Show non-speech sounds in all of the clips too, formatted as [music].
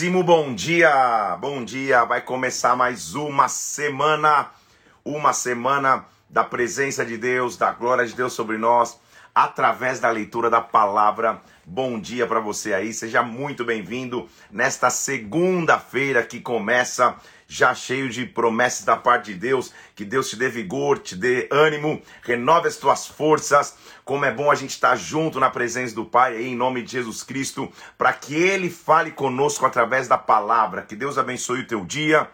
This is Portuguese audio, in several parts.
Muitíssimo bom dia, bom dia. Vai começar mais uma semana, uma semana da presença de Deus, da glória de Deus sobre nós, através da leitura da palavra. Bom dia para você aí, seja muito bem-vindo nesta segunda-feira que começa já cheio de promessas da parte de Deus. Que Deus te dê vigor, te dê ânimo, renove as tuas forças. Como é bom a gente estar junto na presença do Pai, em nome de Jesus Cristo, para que Ele fale conosco através da palavra. Que Deus abençoe o teu dia.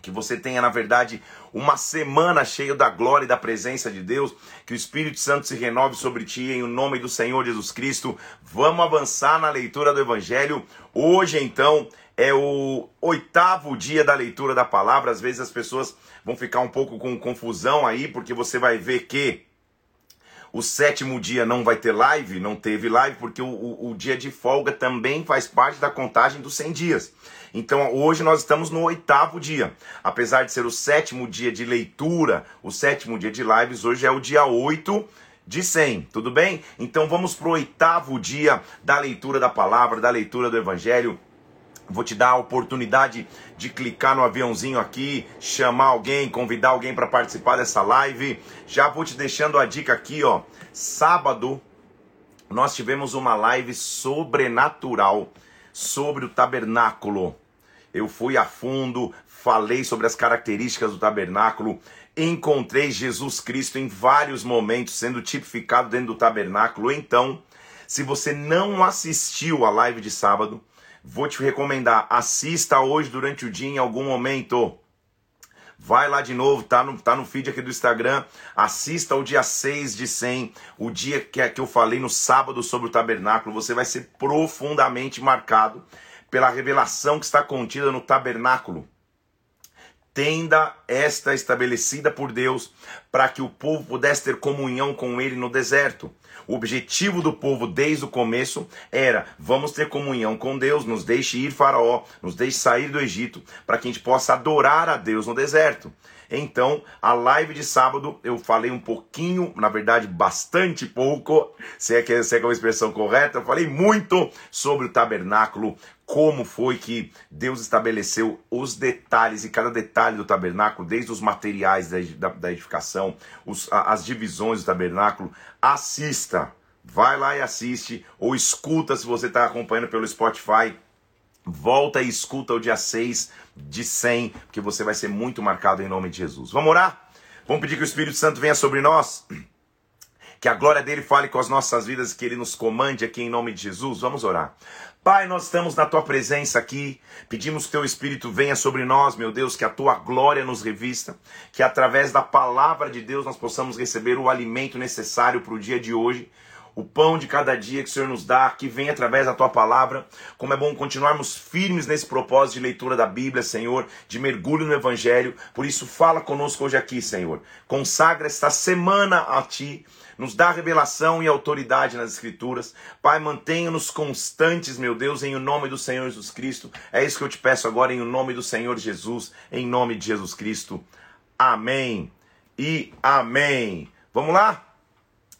Que você tenha, na verdade, uma semana cheia da glória e da presença de Deus. Que o Espírito Santo se renove sobre ti em nome do Senhor Jesus Cristo. Vamos avançar na leitura do Evangelho. Hoje, então, é o oitavo dia da leitura da palavra. Às vezes as pessoas vão ficar um pouco com confusão aí, porque você vai ver que o sétimo dia não vai ter live, não teve live, porque o, o, o, dia de folga também faz parte da contagem dos 100 dias. Então hoje nós estamos no oitavo dia. Apesar de ser o sétimo dia de leitura, o sétimo dia de lives, hoje é o dia 8 de 100, tudo bem? Então vamos para o oitavo dia da leitura da palavra, da leitura do evangelho. Vou te dar a oportunidade de clicar no aviãozinho aqui, chamar alguém, convidar alguém para participar dessa live. Já vou te deixando a dica aqui, ó. Sábado nós tivemos uma live sobrenatural sobre o tabernáculo. Eu fui a fundo, falei sobre as características do tabernáculo, encontrei Jesus Cristo em vários momentos sendo tipificado dentro do tabernáculo. Então, se você não assistiu a live de sábado, Vou te recomendar, assista hoje durante o dia em algum momento. Vai lá de novo, tá no, tá no feed aqui do Instagram. Assista o dia 6 de 100, o dia que, que eu falei no sábado sobre o tabernáculo. Você vai ser profundamente marcado pela revelação que está contida no tabernáculo. Tenda esta estabelecida por Deus para que o povo pudesse ter comunhão com ele no deserto. O objetivo do povo desde o começo era: vamos ter comunhão com Deus, nos deixe ir Faraó, nos deixe sair do Egito, para que a gente possa adorar a Deus no deserto. Então, a live de sábado eu falei um pouquinho, na verdade, bastante pouco, se é que, se é, que é uma expressão correta, eu falei muito sobre o tabernáculo, como foi que Deus estabeleceu os detalhes e cada detalhe do tabernáculo, desde os materiais da, edificação, os, as divisões do tabernáculo. Assista, vai lá e assiste, ou escuta se você está acompanhando pelo Spotify. Volta e escuta o dia 6 de 100, porque você vai ser muito marcado em nome de Jesus. Vamos orar? Vamos pedir que o Espírito Santo venha sobre nós? [clears throat] Que a glória dele fale com as nossas vidas, que ele nos comande aqui em nome de Jesus. Vamos orar. Pai, nós estamos na tua presença aqui, pedimos que teu Espírito venha sobre nós, meu Deus, que a tua glória nos revista, que através da palavra de Deus nós possamos receber o alimento necessário para o dia de hoje o pão de cada dia que o Senhor nos dá, que vem através da tua palavra. Como é bom continuarmos firmes nesse propósito de leitura da Bíblia, Senhor, de mergulho no Evangelho. Por isso, fala conosco hoje aqui, Senhor. Consagra esta semana a ti. Nos dá revelação e autoridade nas Escrituras. Pai, mantenha-nos constantes, meu Deus, em o nome do Senhor Jesus Cristo. É isso que eu te peço agora, em o nome do Senhor Jesus, em nome de Jesus Cristo. Amém e amém. Vamos lá?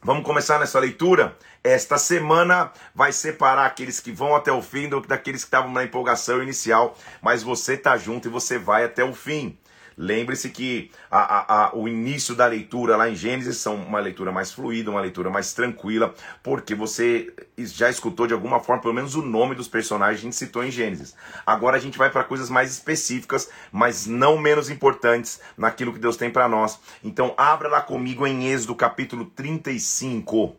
Vamos começar nessa leitura? Esta semana vai separar aqueles que vão até o fim daqueles que estavam na empolgação inicial, mas você está junto e você vai até o fim. Lembre-se que a, a, a, o início da leitura lá em Gênesis são uma leitura mais fluida, uma leitura mais tranquila, porque você já escutou de alguma forma pelo menos o nome dos personagens a gente citou em Gênesis. Agora a gente vai para coisas mais específicas, mas não menos importantes naquilo que Deus tem para nós. Então abra lá comigo em Êxodo capítulo 35.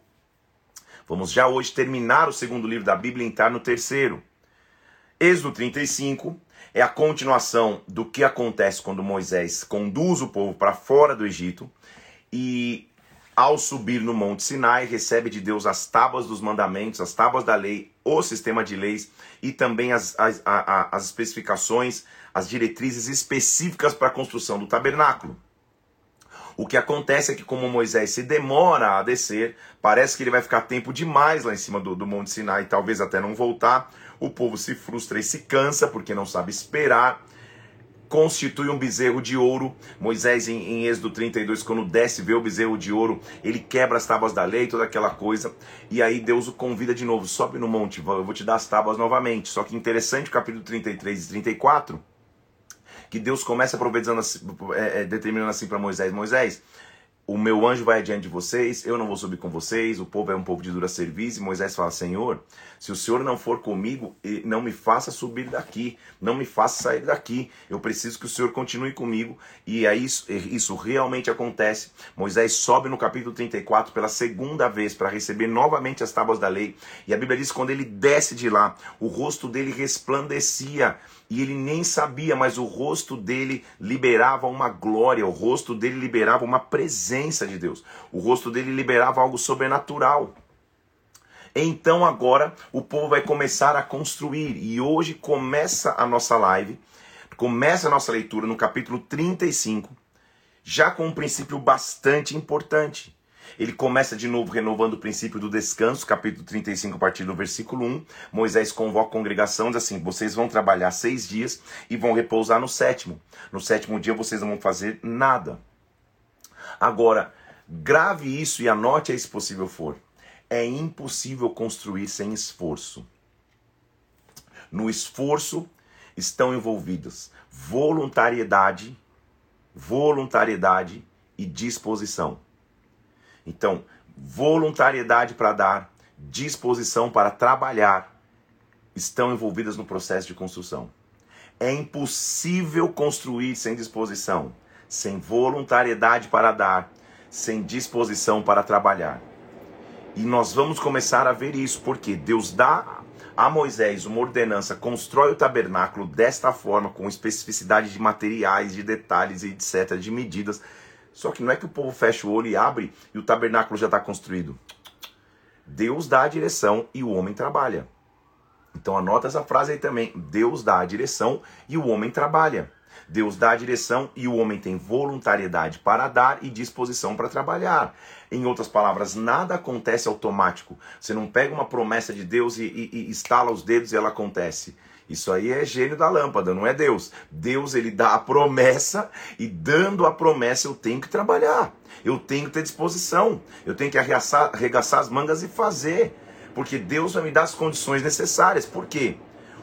Vamos já hoje terminar o segundo livro da Bíblia e entrar no terceiro. Êxodo 35 é a continuação do que acontece quando Moisés conduz o povo para fora do Egito e ao subir no Monte Sinai, recebe de Deus as tábuas dos mandamentos, as tábuas da lei, o sistema de leis e também as, as, as, especificações, as diretrizes específicas para a construção do tabernáculo. O que acontece é que, como Moisés se demora a descer, parece que ele vai ficar tempo demais lá em cima do, do Monte Sinai, talvez até não voltar o povo se frustra e se cansa porque não sabe esperar. constitui um bezerro de ouro. Moisés, em, em Êxodo 32, quando desce, vê o bezerro de ouro, ele quebra as tábuas da lei, toda aquela coisa. E aí Deus o convida de novo: sobe no monte, eu vou te dar as tábuas novamente. Só que interessante, capítulo 33 e 34, que Deus começa profetizando, assim, é, é, determinando assim para Moisés: Moisés o meu anjo vai adiante de vocês, eu não vou subir com vocês, o povo é um povo de dura serviço. E Moisés fala: Senhor, se o Senhor não for comigo, não me faça subir daqui, não me faça sair daqui. Eu preciso que o Senhor continue comigo. E aí isso, isso realmente acontece. Moisés sobe no capítulo 34 pela segunda vez para receber novamente as tábuas da lei. E a Bíblia diz que quando ele desce de lá, o rosto dele resplandecia e ele nem sabia, mas o rosto dele liberava uma glória, o rosto dele liberava uma presença de Deus, o rosto dele liberava algo sobrenatural. Então agora o povo vai começar a construir, e hoje começa a nossa live, começa a nossa leitura no capítulo 35, já com um princípio bastante importante. Ele começa de novo renovando o princípio do descanso, capítulo 35, a partir do versículo 1. Moisés convoca a congregação, diz assim: vocês vão trabalhar seis dias e vão repousar no sétimo. No sétimo dia vocês não vão fazer nada. Agora, grave isso e anote aí se possível for. É impossível construir sem esforço. No esforço estão envolvidas voluntariedade, voluntariedade e disposição. Então, voluntariedade para dar, disposição para trabalhar estão envolvidas no processo de construção. É impossível construir sem disposição, sem voluntariedade para dar, sem disposição para trabalhar. E nós vamos começar a ver isso, porque Deus dá a Moisés uma ordenança, constrói o tabernáculo desta forma, com especificidade de materiais, de detalhes, etc., de medidas só que não é que o povo fecha o olho e abre e o tabernáculo já está construído. Deus dá a direção e o homem trabalha. Então anota essa frase aí também. Deus dá a direção e o homem trabalha. Deus dá a direção e o homem tem voluntariedade para dar e disposição para trabalhar. Em outras palavras, nada acontece automático. Você não pega uma promessa de Deus e, e, e estala os dedos e ela acontece. Isso aí é gênio da lâmpada, não é Deus. Deus ele dá a promessa e dando a promessa eu tenho que trabalhar. Eu tenho que ter disposição. Eu tenho que arregaçar, arregaçar as mangas e fazer. Porque Deus vai me dar as condições necessárias. Por quê?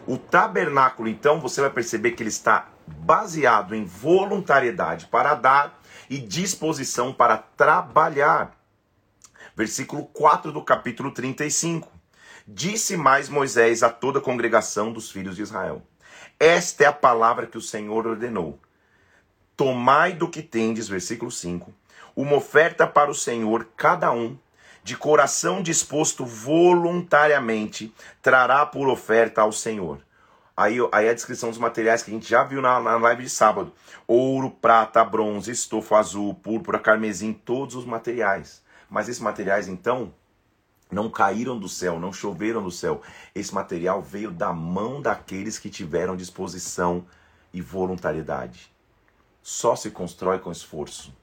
O tabernáculo, então, você vai perceber que ele está baseado em voluntariedade para dar e disposição para trabalhar. Versículo 4 do capítulo 35. Disse mais Moisés a toda a congregação dos filhos de Israel: Esta é a palavra que o Senhor ordenou. Tomai do que tendes, versículo 5, uma oferta para o Senhor, cada um, de coração disposto voluntariamente, trará por oferta ao Senhor. Aí, aí a descrição dos materiais que a gente já viu na, na live de sábado: ouro, prata, bronze, estofo azul, púrpura, carmesim, todos os materiais. Mas esses materiais, então, não caíram do céu, não choveram do céu. Esse material veio da mão daqueles que tiveram disposição e voluntariedade. Só se constrói com esforço.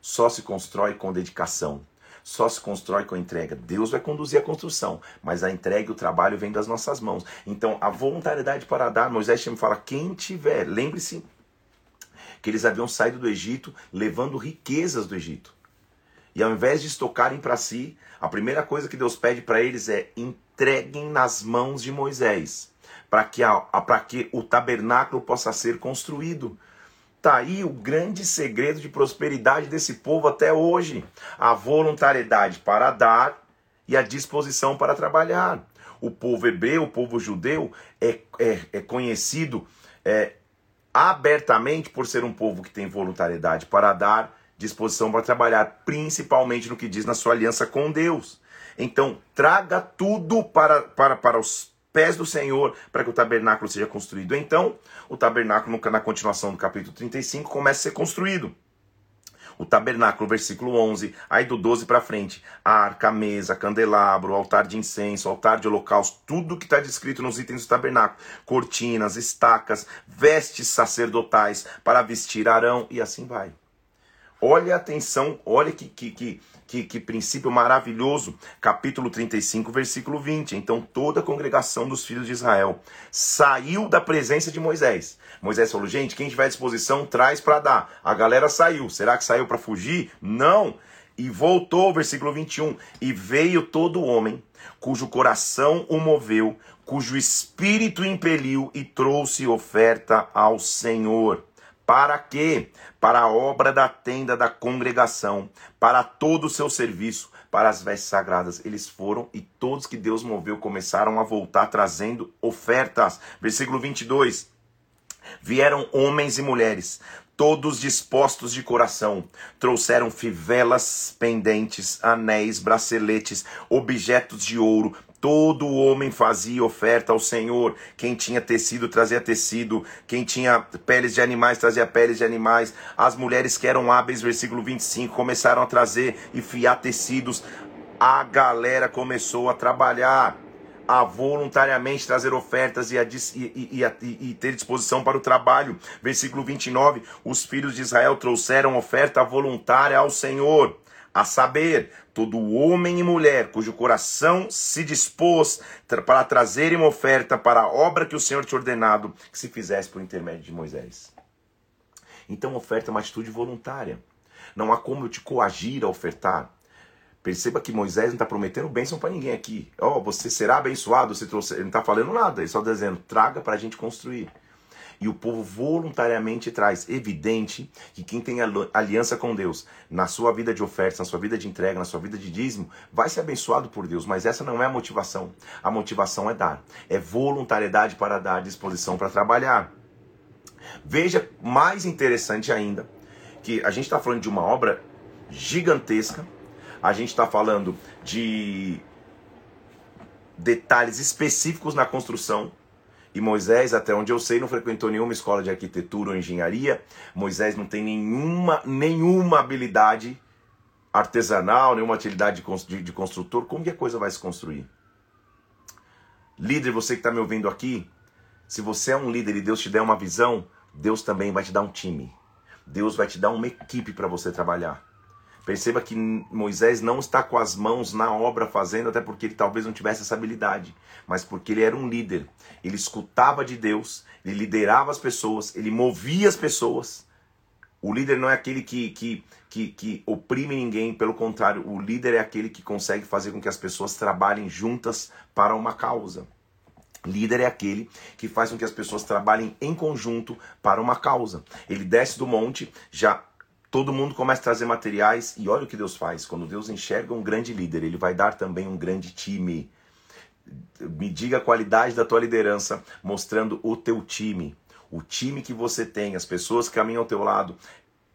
Só se constrói com dedicação. Só se constrói com entrega. Deus vai conduzir a construção, mas a entrega e o trabalho vem das nossas mãos. Então, a voluntariedade para dar, Moisés me fala: quem tiver, lembre-se que eles haviam saído do Egito levando riquezas do Egito. E ao invés de estocarem para si, a primeira coisa que Deus pede para eles é entreguem nas mãos de Moisés, para que, a, a, que o tabernáculo possa ser construído. Está aí o grande segredo de prosperidade desse povo até hoje: a voluntariedade para dar e a disposição para trabalhar. O povo hebreu, o povo judeu, é, é, é conhecido é, abertamente por ser um povo que tem voluntariedade para dar disposição para trabalhar, principalmente no que diz na sua aliança com Deus. Então, traga tudo para, para, para os pés do Senhor para que o tabernáculo seja construído. Então, o tabernáculo, na continuação do capítulo 35, começa a ser construído. O tabernáculo, versículo 11, aí do 12 para frente, a arca, a mesa, candelabro, altar de incenso, altar de holocausto, tudo que está descrito nos itens do tabernáculo, cortinas, estacas, vestes sacerdotais para vestir Arão e assim vai. Olha a atenção, olha que, que, que, que, que princípio maravilhoso. Capítulo 35, versículo 20. Então toda a congregação dos filhos de Israel saiu da presença de Moisés. Moisés falou: gente, quem tiver disposição, traz para dar. A galera saiu. Será que saiu para fugir? Não. E voltou, versículo 21. E veio todo homem cujo coração o moveu, cujo espírito impeliu e trouxe oferta ao Senhor. Para quê? Para a obra da tenda da congregação, para todo o seu serviço, para as vestes sagradas. Eles foram e todos que Deus moveu começaram a voltar trazendo ofertas. Versículo 22. Vieram homens e mulheres, todos dispostos de coração, trouxeram fivelas pendentes, anéis, braceletes, objetos de ouro, Todo homem fazia oferta ao Senhor. Quem tinha tecido trazia tecido. Quem tinha peles de animais trazia peles de animais. As mulheres que eram hábeis, versículo 25, começaram a trazer e fiar tecidos. A galera começou a trabalhar, a voluntariamente trazer ofertas e, a, e, e, e, ter disposição para o trabalho. Versículo 29: Os filhos de Israel trouxeram oferta voluntária ao Senhor a saber, todo homem e mulher cujo coração se dispôs para trazer uma oferta para a obra que o Senhor te ordenado que se fizesse por intermédio de Moisés. Então, oferta é uma atitude voluntária. Não há como eu te coagir a ofertar. Perceba que Moisés não está prometendo bênção para ninguém aqui. Ó, oh, você será abençoado se trouxe. Ele não está falando nada, ele só está dizendo, traga para a gente construir e o povo voluntariamente traz. Evidente que quem tem aliança com Deus na sua vida de oferta, na sua vida de entrega, na sua vida de dízimo, vai ser abençoado por Deus, mas essa não é a motivação. A motivação é dar, é voluntariedade para dar, disposição para trabalhar. Veja, mais interessante ainda, que a gente está falando de uma obra gigantesca, a gente está falando de detalhes específicos na construção, e Moisés, até onde eu sei, não frequentou nenhuma escola de arquitetura ou engenharia. Moisés não tem nenhuma, nenhuma habilidade artesanal, nenhuma atividade de, de construtor. Como que a coisa vai se construir? Líder, você que está me ouvindo aqui, se você é um líder e Deus te der uma visão, Deus também vai te dar um time. Deus vai te dar uma equipe para você trabalhar. Perceba que Moisés não está com as mãos na obra fazendo, até porque ele talvez não tivesse essa habilidade, mas porque ele era um líder. Ele escutava de Deus, ele liderava as pessoas, ele movia as pessoas. O líder não é aquele que, que, que, que oprime ninguém, pelo contrário, o líder é aquele que consegue fazer com que as pessoas trabalhem juntas para uma causa. Líder é aquele que faz com que as pessoas trabalhem em conjunto para uma causa. Ele desce do monte já Todo mundo começa a trazer materiais e olha o que Deus faz. Quando Deus enxerga um grande líder, ele vai dar também um grande time. Me diga a qualidade da tua liderança, mostrando o teu time. O time que você tem, as pessoas que caminham ao teu lado,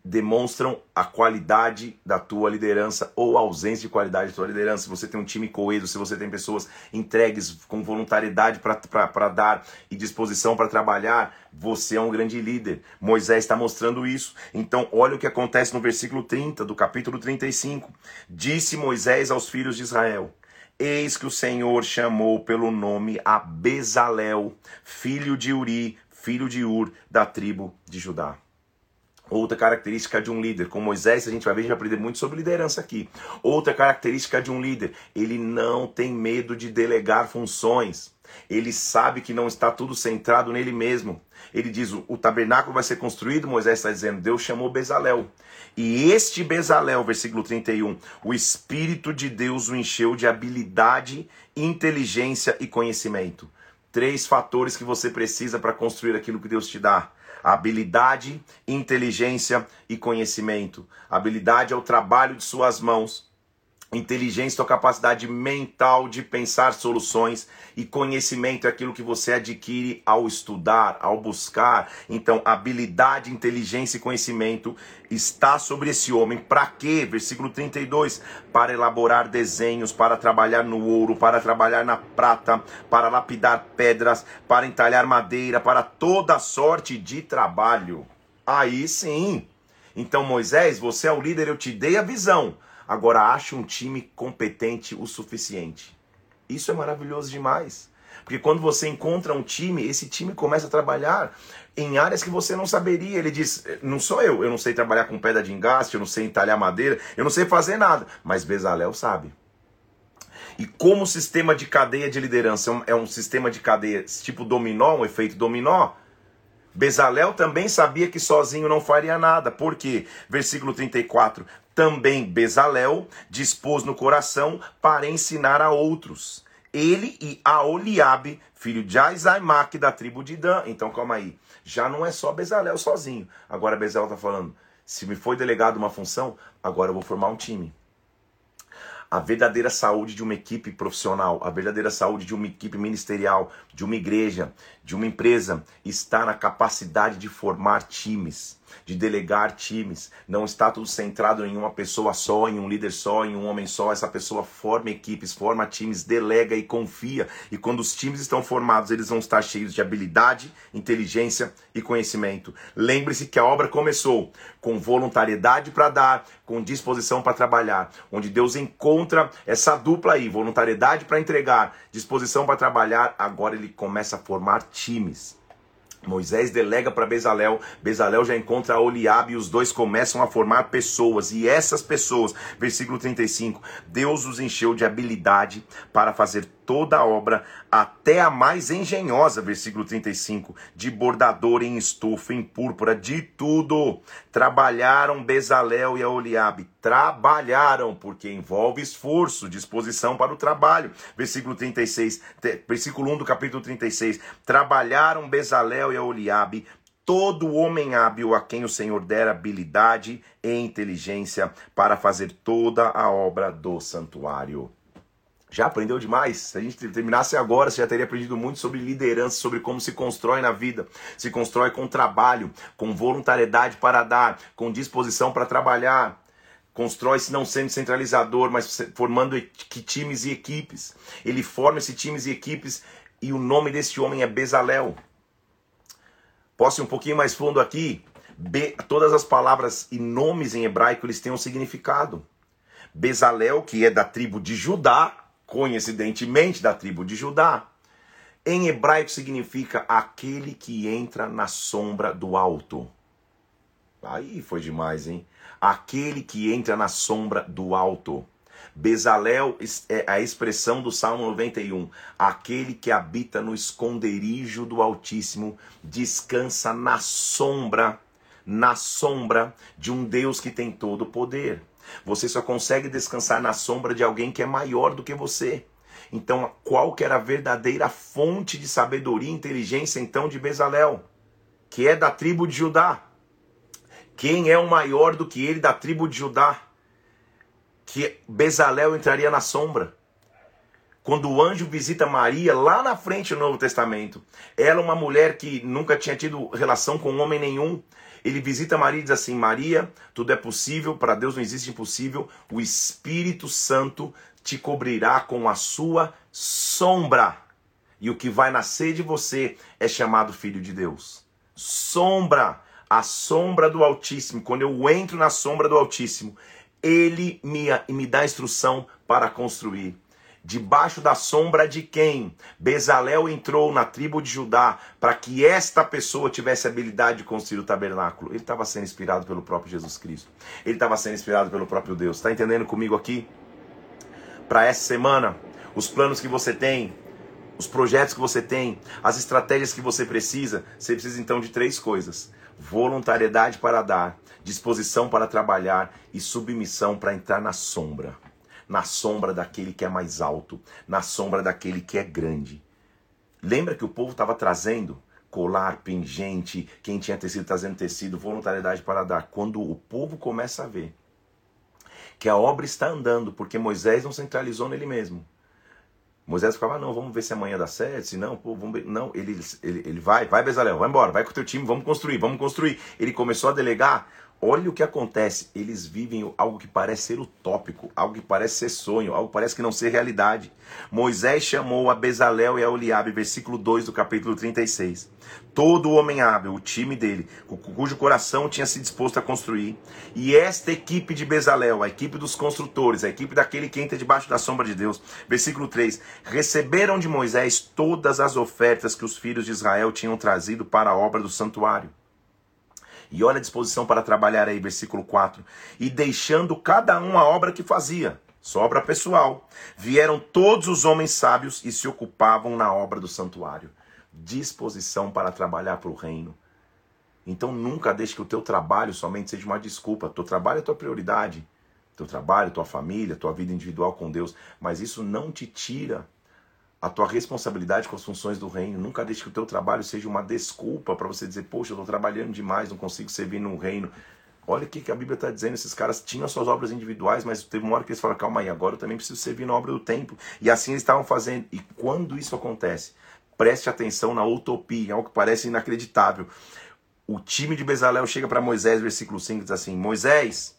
demonstram a qualidade da tua liderança ou a ausência de qualidade da tua liderança. Se você tem um time coeso, se você tem pessoas entregues com voluntariedade para dar e disposição para trabalhar, você é um grande líder. Moisés está mostrando isso. Então, olha o que acontece no versículo 30 do capítulo 35. Disse Moisés aos filhos de Israel: Eis que o Senhor chamou pelo nome a Bezalel, filho de Uri, filho de Ur, da tribo de Judá. Outra característica de um líder, com Moisés, a gente vai ver, a gente vai aprender muito sobre liderança aqui. Outra característica de um líder, ele não tem medo de delegar funções. Ele sabe que não está tudo centrado nele mesmo. Ele diz: o tabernáculo vai ser construído, Moisés está dizendo, Deus chamou Bezalel. E este Bezalel, versículo 31, o Espírito de Deus o encheu de habilidade, inteligência e conhecimento. Três fatores que você precisa para construir aquilo que Deus te dá habilidade, inteligência e conhecimento. Habilidade é o trabalho de suas mãos. Inteligência é a capacidade mental de pensar soluções e conhecimento é aquilo que você adquire ao estudar, ao buscar. Então, habilidade, inteligência e conhecimento está sobre esse homem. Para quê? Versículo 32: para elaborar desenhos, para trabalhar no ouro, para trabalhar na prata, para lapidar pedras, para entalhar madeira, para toda sorte de trabalho. Aí sim. Então, Moisés, você é o líder, eu te dei a visão Agora ache um time competente o suficiente. Isso é maravilhoso demais. Porque quando você encontra um time, esse time começa a trabalhar em áreas que você não saberia. Ele diz: Não sou eu, eu não sei trabalhar com pedra de engaste, eu não sei entalhar madeira, eu não sei fazer nada. Mas Bezalel sabe. E como sistema de cadeia de liderança é um, é sistema de cadeia tipo dominó, um efeito dominó, Bezalel também sabia que sozinho não faria nada. Por quê? Versículo 34. Também Bezalel dispôs no coração para ensinar a outros. Ele e Aoliabe, filho de Aizaimaque da tribo de Dan. Então calma aí. Já não é só Bezalel sozinho. Agora Bezalel está falando: se me foi delegado uma função, agora eu vou formar um time. A verdadeira saúde de uma equipe profissional, a verdadeira saúde de uma equipe ministerial, de uma igreja, de uma empresa, está na capacidade de formar times de delegar times. Não está tudo centrado em uma pessoa só, em um líder só, em um homem só. Essa pessoa forma equipes, forma times, delega e confia. E quando os times estão formados, eles vão estar cheios de habilidade, inteligência e conhecimento. Lembre-se que a obra começou com voluntariedade para dar, com disposição para trabalhar. Onde Deus encontra essa dupla aí, voluntariedade para entregar, disposição para trabalhar, agora ele começa a formar times. Moisés delega para Bezalel, Bezalel já encontra Oliabe e os dois começam a formar pessoas. E essas pessoas, versículo 35, Deus os encheu de habilidade para fazer toda a obra, até a mais engenhosa, versículo 35, de bordador em estofa, em púrpura, de tudo. Trabalharam Bezalel e Oliabe, trabalharam, porque envolve esforço, disposição para o trabalho. Versículo 36, versículo 1 do capítulo 36. Trabalharam Bezalel e Oliabe, todo homem hábil a quem o Senhor dera habilidade e inteligência para fazer toda a obra do santuário. Já aprendeu demais? Se a gente terminasse agora, você já teria aprendido muito sobre liderança, sobre como se constrói na vida. Se constrói com trabalho, com voluntariedade para dar, com disposição para trabalhar. Constrói-se não sendo centralizador, mas formando times e equipes. Ele forma esses times e equipes e o nome desse homem é Bezalel. Posso ir um pouquinho mais fundo aqui? Be, todas as palavras e nomes em hebraico eles têm um significado. Bezalel, que é da tribo de Judá, coincidentemente da tribo de Judá. Em hebraico significa aquele que entra na sombra do alto. Aí foi demais, hein? Aquele que entra na sombra do alto. Bezalel é a expressão do Salmo 91. Aquele que habita no esconderijo do Altíssimo descansa na sombra, na sombra de um Deus que tem todo o poder. Você só consegue descansar na sombra de alguém que é maior do que você. Então, qual que era a verdadeira fonte de sabedoria e inteligência então de Bezalel? Que é da tribo de Judá. Quem é o maior do que ele da tribo de Judá? Que Bezalel entraria na sombra. Quando o anjo visita Maria lá na frente do Novo Testamento, ela é uma mulher que nunca tinha tido relação com homem nenhum, ele visita Maria e diz assim: Maria, tudo é possível, para Deus não existe impossível. O Espírito Santo te cobrirá com a sua sombra. E o que vai nascer de você é chamado Filho de Deus. Sombra, a sombra do Altíssimo. Quando eu entro na sombra do Altíssimo, ele me, me dá instrução para construir. Debaixo da sombra de quem? Bezalel entrou na tribo de Judá para que esta pessoa tivesse habilidade de construir o tabernáculo. Ele estava sendo inspirado pelo próprio Jesus Cristo. Ele estava sendo inspirado pelo próprio Deus. Está entendendo comigo aqui? Para essa semana, os planos que você tem, os projetos que você tem, as estratégias que você precisa, você precisa então de três coisas: voluntariedade para dar, disposição para trabalhar e submissão para entrar na sombra na sombra daquele que é mais alto, na sombra daquele que é grande. Lembra que o povo estava trazendo colar, pingente, quem tinha tecido trazendo tecido, voluntariedade para dar. Quando o povo começa a ver que a obra está andando, porque Moisés não centralizou nele mesmo. Moisés ficava, não, vamos ver se amanhã dá certo, se não, pô, vamos ver. Não, ele, ele, ele vai, vai Bezalel, vai embora, vai com o teu time, vamos construir, vamos construir. Ele começou a delegar, olha o que acontece. Eles vivem algo que parece ser utópico, algo que parece ser sonho, algo que parece que não ser realidade. Moisés chamou a Bezalel e a Oliabe, versículo 2 do capítulo 36. Todo homem hábil, o time dele, cujo coração tinha se disposto a construir. E esta equipe de Bezalel, a equipe dos construtores, a equipe daquele que entra debaixo da sombra de Deus. Versículo 3: Receberam de Moisés todas as ofertas que os filhos de Israel tinham trazido para a obra do santuário. E olha a disposição para trabalhar aí, versículo 4. E deixando cada um a obra que fazia, sobra pessoal, vieram todos os homens sábios e se ocupavam na obra do santuário. Disposição para trabalhar para o reino. Então nunca deixe que o teu trabalho somente seja uma desculpa. Teu trabalho é tua prioridade. Teu trabalho, tua família, tua vida individual com Deus. Mas isso não te tira a tua responsabilidade com as funções do reino. Nunca deixe que o teu trabalho seja uma desculpa para você dizer, poxa, eu estou trabalhando demais, não consigo servir no reino. Olha o que, a Bíblia está dizendo. Esses caras tinham suas obras individuais, mas teve uma hora que eles falaram, calma aí, agora eu também preciso servir na obra do templo. E assim eles estavam fazendo. E quando isso acontece, preste atenção na utopia, algo que parece inacreditável. O time de Bezalel chega para Moisés, versículo 5, diz assim: Moisés,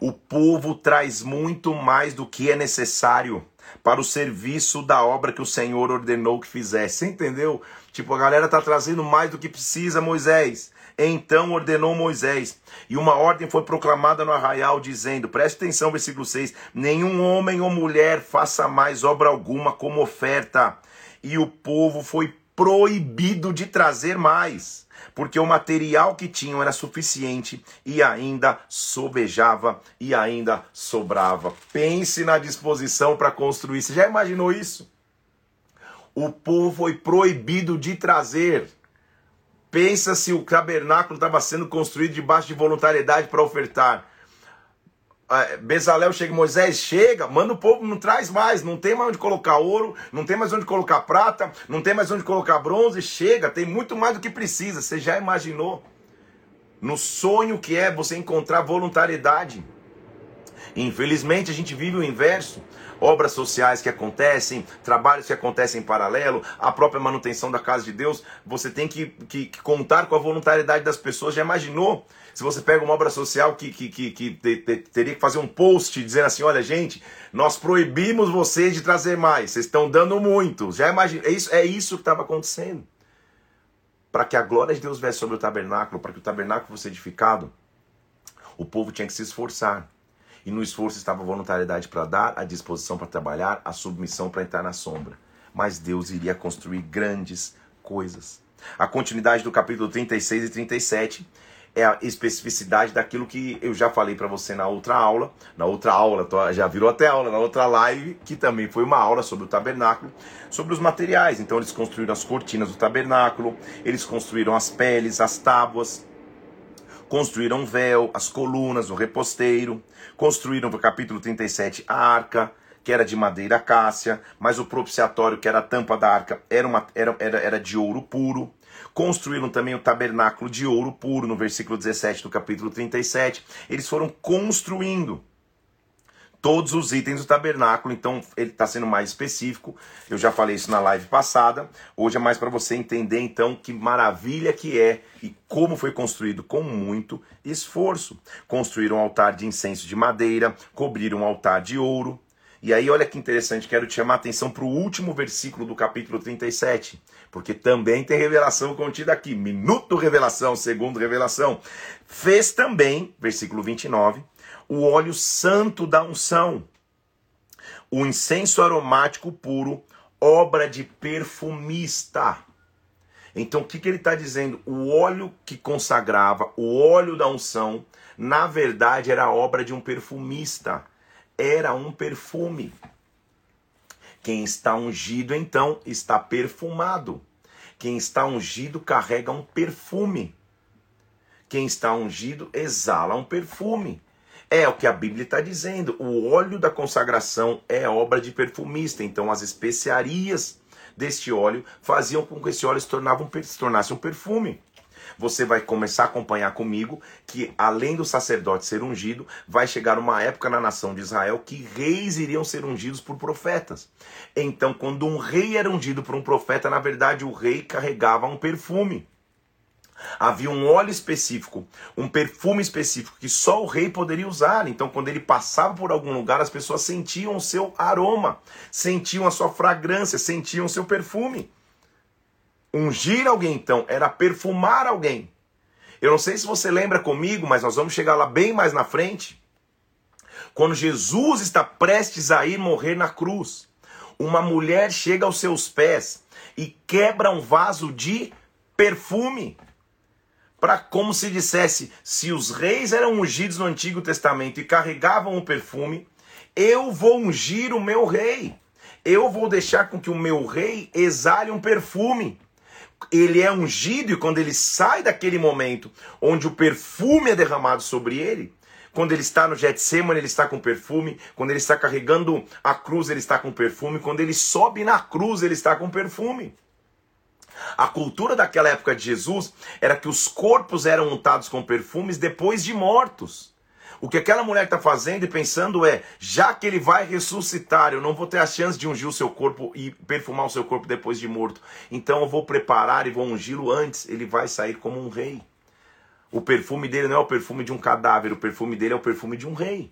o povo traz muito mais do que é necessário para o serviço da obra que o Senhor ordenou que fizesse. Entendeu? Tipo, a galera está trazendo mais do que precisa, Moisés. Então ordenou Moisés, e uma ordem foi proclamada no arraial, dizendo: preste atenção, versículo 6: Nenhum homem ou mulher faça mais obra alguma como oferta. E o povo foi proibido de trazer mais porque o material que tinham era suficiente e ainda sobejava e ainda sobrava. Pense na disposição para construir. Você já imaginou isso? O povo foi proibido de trazer. Pensa se o tabernáculo estava sendo construído debaixo de voluntariedade para ofertar. Ah, Bezalel chega, Moisés chega, manda o povo, não traz mais, não tem mais onde colocar ouro, não tem mais onde colocar prata, não tem mais onde colocar bronze, chega, tem muito mais do que precisa. Você já imaginou? No sonho que é você encontrar voluntariedade. Infelizmente a gente vive o inverso. Obras sociais que acontecem, trabalhos que acontecem em paralelo, a própria manutenção da casa de Deus, você tem que, que, que contar com a voluntariedade das pessoas. Já imaginou? Se você pega uma obra social que, que, que, que te, te, teria que fazer um post dizendo assim: olha, gente, nós proibimos vocês de trazer mais, vocês estão dando muito. Já imagina, é isso, é isso que estava acontecendo. Para que a glória de Deus viesse sobre o tabernáculo, para que o tabernáculo fosse edificado, o povo tinha que se esforçar. E no esforço estava a voluntariedade para dar, a disposição para trabalhar, a submissão para entrar na sombra. Mas Deus iria construir grandes coisas. A continuidade do capítulo 36 e 37 é a especificidade daquilo que eu já falei para você na outra aula, na outra aula, já virou até aula, na outra live, que também foi uma aula sobre o tabernáculo, sobre os materiais. Então eles construíram as cortinas do tabernáculo, eles construíram as peles, as tábuas, construíram o véu, as colunas, o reposteiro, construíram no capítulo 37 a arca, que era de madeira cássia, mas o propiciatório, que era a tampa da arca, era, uma, era, era, era de ouro puro. Construíram também o tabernáculo de ouro puro, no versículo 17 do capítulo 37. Eles foram construindo todos os itens do tabernáculo, então ele está sendo mais específico. Eu já falei isso na live passada. Hoje é mais para você entender então que maravilha que é e como foi construído com muito esforço. Construíram um altar de incenso de madeira, cobriram um altar de ouro. E aí, olha que interessante, quero te chamar a atenção para o último versículo do capítulo 37 porque também tem revelação contida aqui. Minuto revelação, segundo revelação. Fez também, versículo 29, o óleo santo da unção, o incenso aromático puro, obra de perfumista. Então, o que, que ele está dizendo? O óleo que consagrava, o óleo da unção, na verdade era obra de um perfumista. Era um perfume. Quem está ungido, então, está perfumado. Quem está ungido carrega um perfume. Quem está ungido exala um perfume. É o que a Bíblia está dizendo. O óleo da consagração é obra de perfumista. Então, as especiarias deste óleo faziam com que esse óleo se, tornava um, se tornasse um perfume você vai começar a acompanhar comigo que, além do sacerdote ser ungido, vai chegar uma época na nação de Israel que reis iriam ser ungidos por profetas. Então, quando um rei era ungido por um profeta, na verdade o rei carregava um perfume. Havia um óleo específico, um perfume específico que só o rei poderia usar. Então, quando ele passava por algum lugar, as pessoas sentiam o seu aroma, sentiam a sua fragrância, sentiam o seu perfume. Ungir alguém, então, era perfumar alguém. Eu não sei se você lembra comigo, mas nós vamos chegar lá bem mais na frente. Quando Jesus está prestes a ir morrer na cruz, uma mulher chega aos seus pés e quebra um vaso de perfume para como se dissesse, se os reis eram ungidos no Antigo Testamento e carregavam o perfume, eu vou ungir o meu rei. Eu vou deixar com que o meu rei exale um perfume. Ele é ungido e quando ele sai daquele momento onde o perfume é derramado sobre ele, quando ele está no Getsemane, ele está com perfume. Quando ele está carregando a cruz, ele está com perfume. Quando ele sobe na cruz, ele está com perfume. A cultura daquela época de Jesus era que os corpos eram untados com perfumes depois de mortos. O que aquela mulher está fazendo e pensando é: já que ele vai ressuscitar, eu não vou ter a chance de ungir o seu corpo e perfumar o seu corpo depois de morto. Então eu vou preparar e vou ungí-lo antes. Ele vai sair como um rei. O perfume dele não é o perfume de um cadáver, o perfume dele é o perfume de um rei.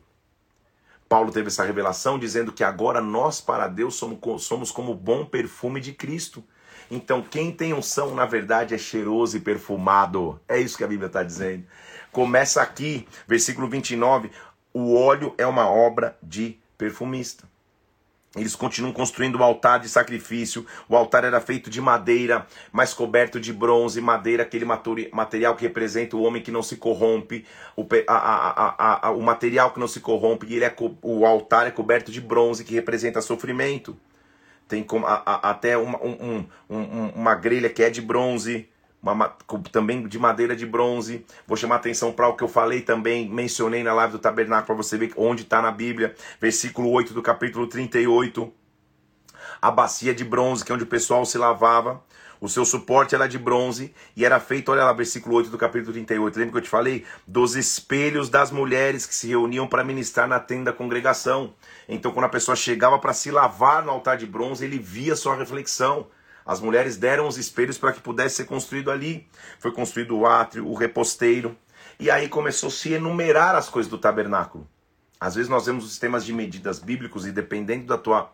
Paulo teve essa revelação dizendo que agora nós para Deus somos, somos como o bom perfume de Cristo. Então, quem tem unção, na verdade, é cheiroso e perfumado. É isso que a Bíblia está dizendo. Começa aqui, versículo 29. O óleo é uma obra de perfumista. Eles continuam construindo o altar de sacrifício. O altar era feito de madeira, mas coberto de bronze. Madeira, aquele material que representa o homem que não se corrompe. O, a, a, a, o material que não se corrompe. E ele é, o altar é coberto de bronze, que representa sofrimento. Tem até uma, um, um, uma grelha que é de bronze, uma, também de madeira de bronze. Vou chamar atenção para o que eu falei também, mencionei na live do tabernáculo para você ver onde está na Bíblia, versículo 8 do capítulo 38. A bacia de bronze, que é onde o pessoal se lavava. O seu suporte era de bronze e era feito, olha lá, versículo 8 do capítulo 38. Lembra que eu te falei? Dos espelhos das mulheres que se reuniam para ministrar na tenda da congregação. Então, quando a pessoa chegava para se lavar no altar de bronze, ele via sua reflexão. As mulheres deram os espelhos para que pudesse ser construído ali. Foi construído o átrio, o reposteiro. E aí começou a se enumerar as coisas do tabernáculo. Às vezes nós vemos os sistemas de medidas bíblicos e dependendo da tua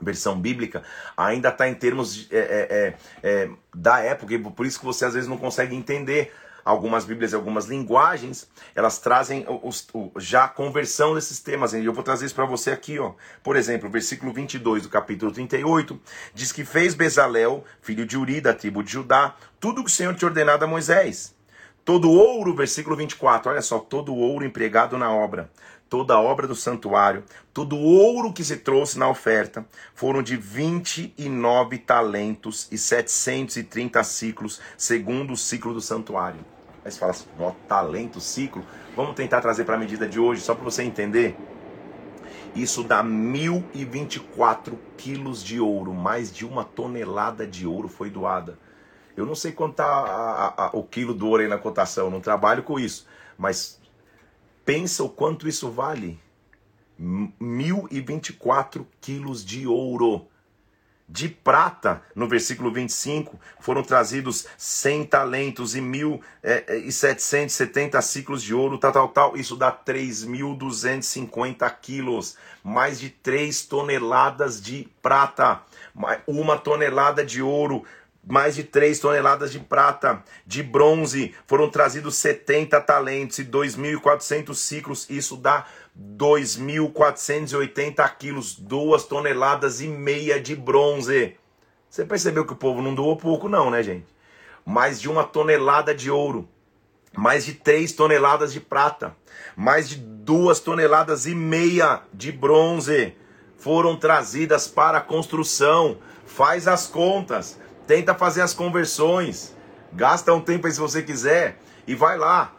versão bíblica, ainda está em termos é, é, é, é, da época, e por isso que você às vezes não consegue entender. Algumas Bíblias e algumas linguagens, elas trazem os, o, já a conversão desses temas. E eu vou trazer isso para você aqui. Ó. Por exemplo, versículo 22 do capítulo 38 diz que fez Bezalel, filho de Uri, da tribo de Judá, tudo o que o Senhor tinha ordenado a Moisés. Todo ouro, versículo 24, olha só, todo ouro empregado na obra, toda a obra do santuário, todo ouro que se trouxe na oferta, foram de 29 talentos e 730 ciclos, segundo o ciclo do santuário. Aí você fala assim, ó, talento, ciclo. Vamos tentar trazer para a medida de hoje, só para você entender. Isso dá 1.024 quilos de ouro, mais de uma tonelada de ouro foi doada. Eu não sei quanto está o quilo do ouro aí na cotação, não trabalho com isso, mas Pensa o quanto isso vale. 1024 quilos de ouro. De prata, no versículo 25, foram trazidos 100 talentos e, mil, é, é, 770 ciclos de ouro, tal, tal, tal. Isso dá 3.250 quilos, mais de 3 toneladas de prata, uma tonelada de ouro, mais de 3 toneladas de prata, de bronze, foram trazidos 70 talentos e 2.400 ciclos, isso dá 2.480 quilos, 2 toneladas e meia de bronze. Você percebeu que o povo não doou pouco não, né gente? Mais de uma tonelada de ouro, mais de 3 toneladas de prata, mais de 2 toneladas e meia de bronze foram trazidas para a construção. Faz as contas tenta fazer as conversões, gasta um tempo aí se você quiser e vai lá.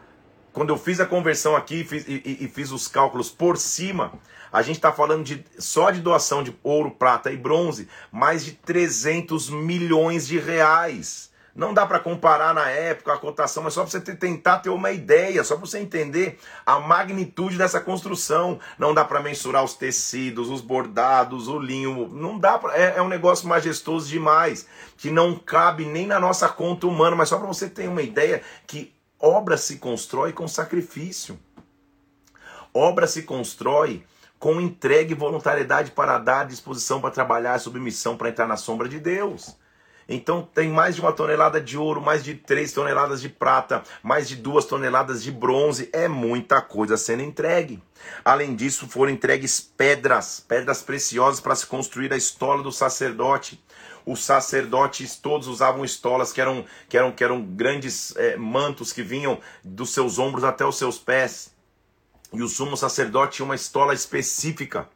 Quando eu fiz a conversão aqui fiz, e, e, fiz os cálculos por cima, a gente está falando de só de doação de ouro, prata e bronze, mais de 300 milhões de reais Não dá para comparar na época a cotação, mas só para você tentar ter uma ideia, só para você entender a magnitude dessa construção. Não dá para mensurar os tecidos, os bordados, o linho. Não dá pra, é, é, um negócio majestoso demais, que não cabe nem na nossa conta humana, mas só para você ter uma ideia que obra se constrói com sacrifício. Obra se constrói com entrega e voluntariedade para dar disposição para trabalhar, submissão para entrar na sombra de Deus. Então tem mais de uma tonelada de ouro, mais de três toneladas de prata, mais de duas toneladas de bronze. É muita coisa sendo entregue. Além disso, foram entregues pedras, pedras preciosas para se construir a estola do sacerdote. Os sacerdotes todos usavam estolas que eram, que eram, que eram grandes é, mantos que vinham dos seus ombros até os seus pés. E o sumo sacerdote tinha uma estola específica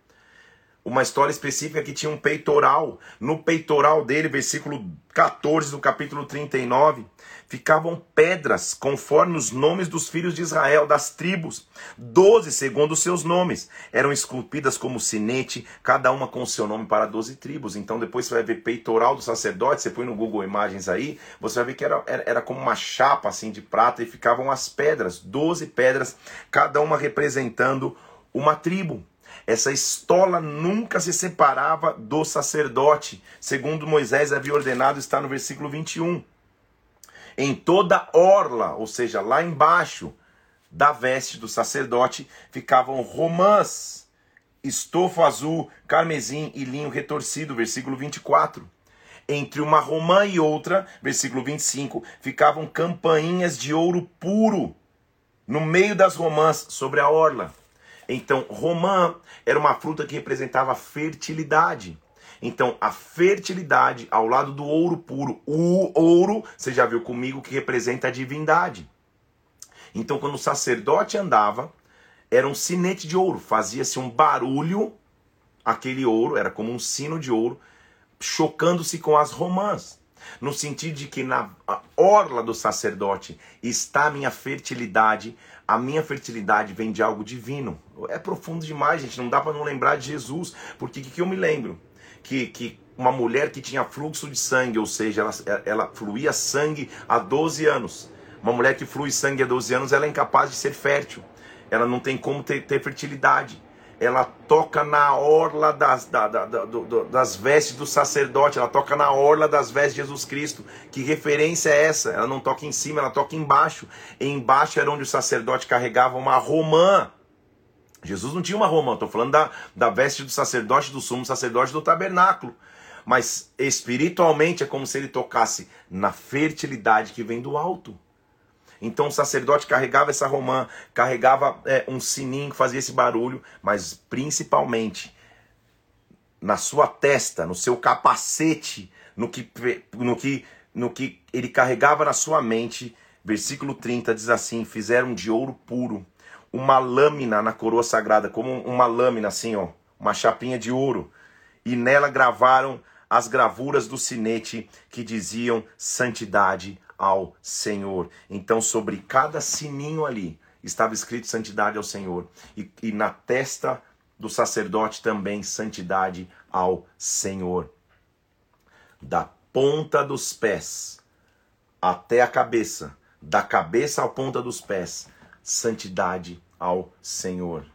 uma história específica que tinha um peitoral. No peitoral dele, versículo 14 do capítulo 39, ficavam pedras conforme os nomes dos filhos de Israel, das tribos, doze segundo os seus nomes. Eram esculpidas como sinete, cada uma com o seu nome para doze tribos. Então depois você vai ver peitoral do sacerdote, você põe no Google Imagens aí, você vai ver que era, era, era como uma chapa assim de prata e ficavam as pedras, doze pedras, cada uma representando uma tribo. Essa estola nunca se separava do sacerdote, segundo Moisés havia ordenado, está no versículo 21. Em toda orla, ou seja, lá embaixo da veste do sacerdote, ficavam romãs, estofo azul, carmesim e linho retorcido, versículo 24. Entre uma romã e outra, versículo 25, ficavam campainhas de ouro puro no meio das romãs sobre a orla. Então, romã era uma fruta que representava fertilidade. Então, a fertilidade ao lado do ouro puro. O ouro, você já viu comigo, que representa a divindade. Então, quando o sacerdote andava, era um sinete de ouro, fazia-se um barulho, aquele ouro, era como um sino de ouro, chocando-se com as romãs. No sentido de que na orla do sacerdote está a minha fertilidade, a minha fertilidade vem de algo divino. É profundo demais, gente. Não dá para não lembrar de Jesus. Porque o que, que, eu me lembro? Que, que uma mulher que tinha fluxo de sangue, ou seja, ela, ela fluía sangue há 12 anos. Uma mulher que flui sangue há 12 anos, ela é incapaz de ser fértil. Ela não tem como ter, ter fertilidade ela toca na orla das, da, da, da, do, das vestes do sacerdote, ela toca na orla das vestes de Jesus Cristo. Que referência é essa? Ela não toca em cima, ela toca embaixo. E embaixo era onde o sacerdote carregava uma romã. Jesus não tinha uma romã, estou falando da, da veste do sacerdote, do sumo sacerdote do tabernáculo. Mas espiritualmente é como se ele tocasse na fertilidade que vem do alto. Então o sacerdote carregava essa romã, carregava é, um sininho que fazia esse barulho, mas principalmente na sua testa, no seu capacete, no que, no que, no que ele carregava na sua mente. Versículo 30 diz assim: Fizeram de ouro puro uma lâmina na coroa sagrada, como uma lâmina assim, ó, uma chapinha de ouro, e nela gravaram as gravuras do sinete que diziam santidade ao Senhor. Então, sobre cada sininho ali estava escrito santidade ao Senhor. E, e na testa do sacerdote também santidade ao Senhor. Da ponta dos pés até a cabeça, da cabeça à ponta dos pés, santidade ao Senhor.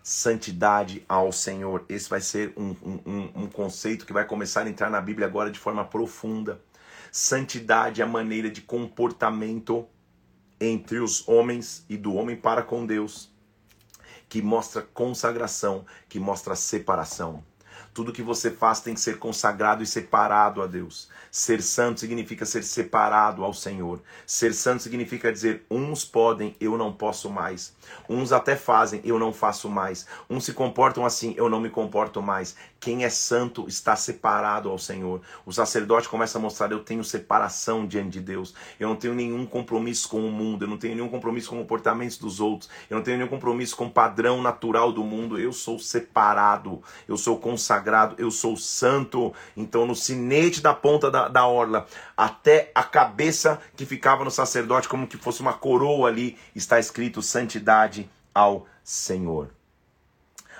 Santidade ao Senhor. Esse vai ser um, um, um conceito que vai começar a entrar na Bíblia agora de forma profunda. Santidade é a maneira de comportamento entre os homens e do homem para com Deus, que mostra consagração, que mostra separação. Tudo que você faz tem que ser consagrado e separado a Deus. Ser santo significa ser separado ao Senhor. Ser santo significa dizer: uns podem, eu não posso mais. Uns até fazem, eu não faço mais. Uns se comportam assim, eu não me comporto mais. Quem é santo está separado ao Senhor. O sacerdote começa a mostrar: eu tenho separação diante de Deus. Eu não tenho nenhum compromisso com o mundo. Eu não tenho nenhum compromisso com comportamentos dos outros. Eu não tenho nenhum compromisso com o padrão natural do mundo. Eu sou separado. Eu sou consagrado sagrado, eu sou santo. Então, no sinete da ponta da, da orla, até a cabeça que ficava no sacerdote, como que fosse uma coroa ali, está escrito santidade ao Senhor.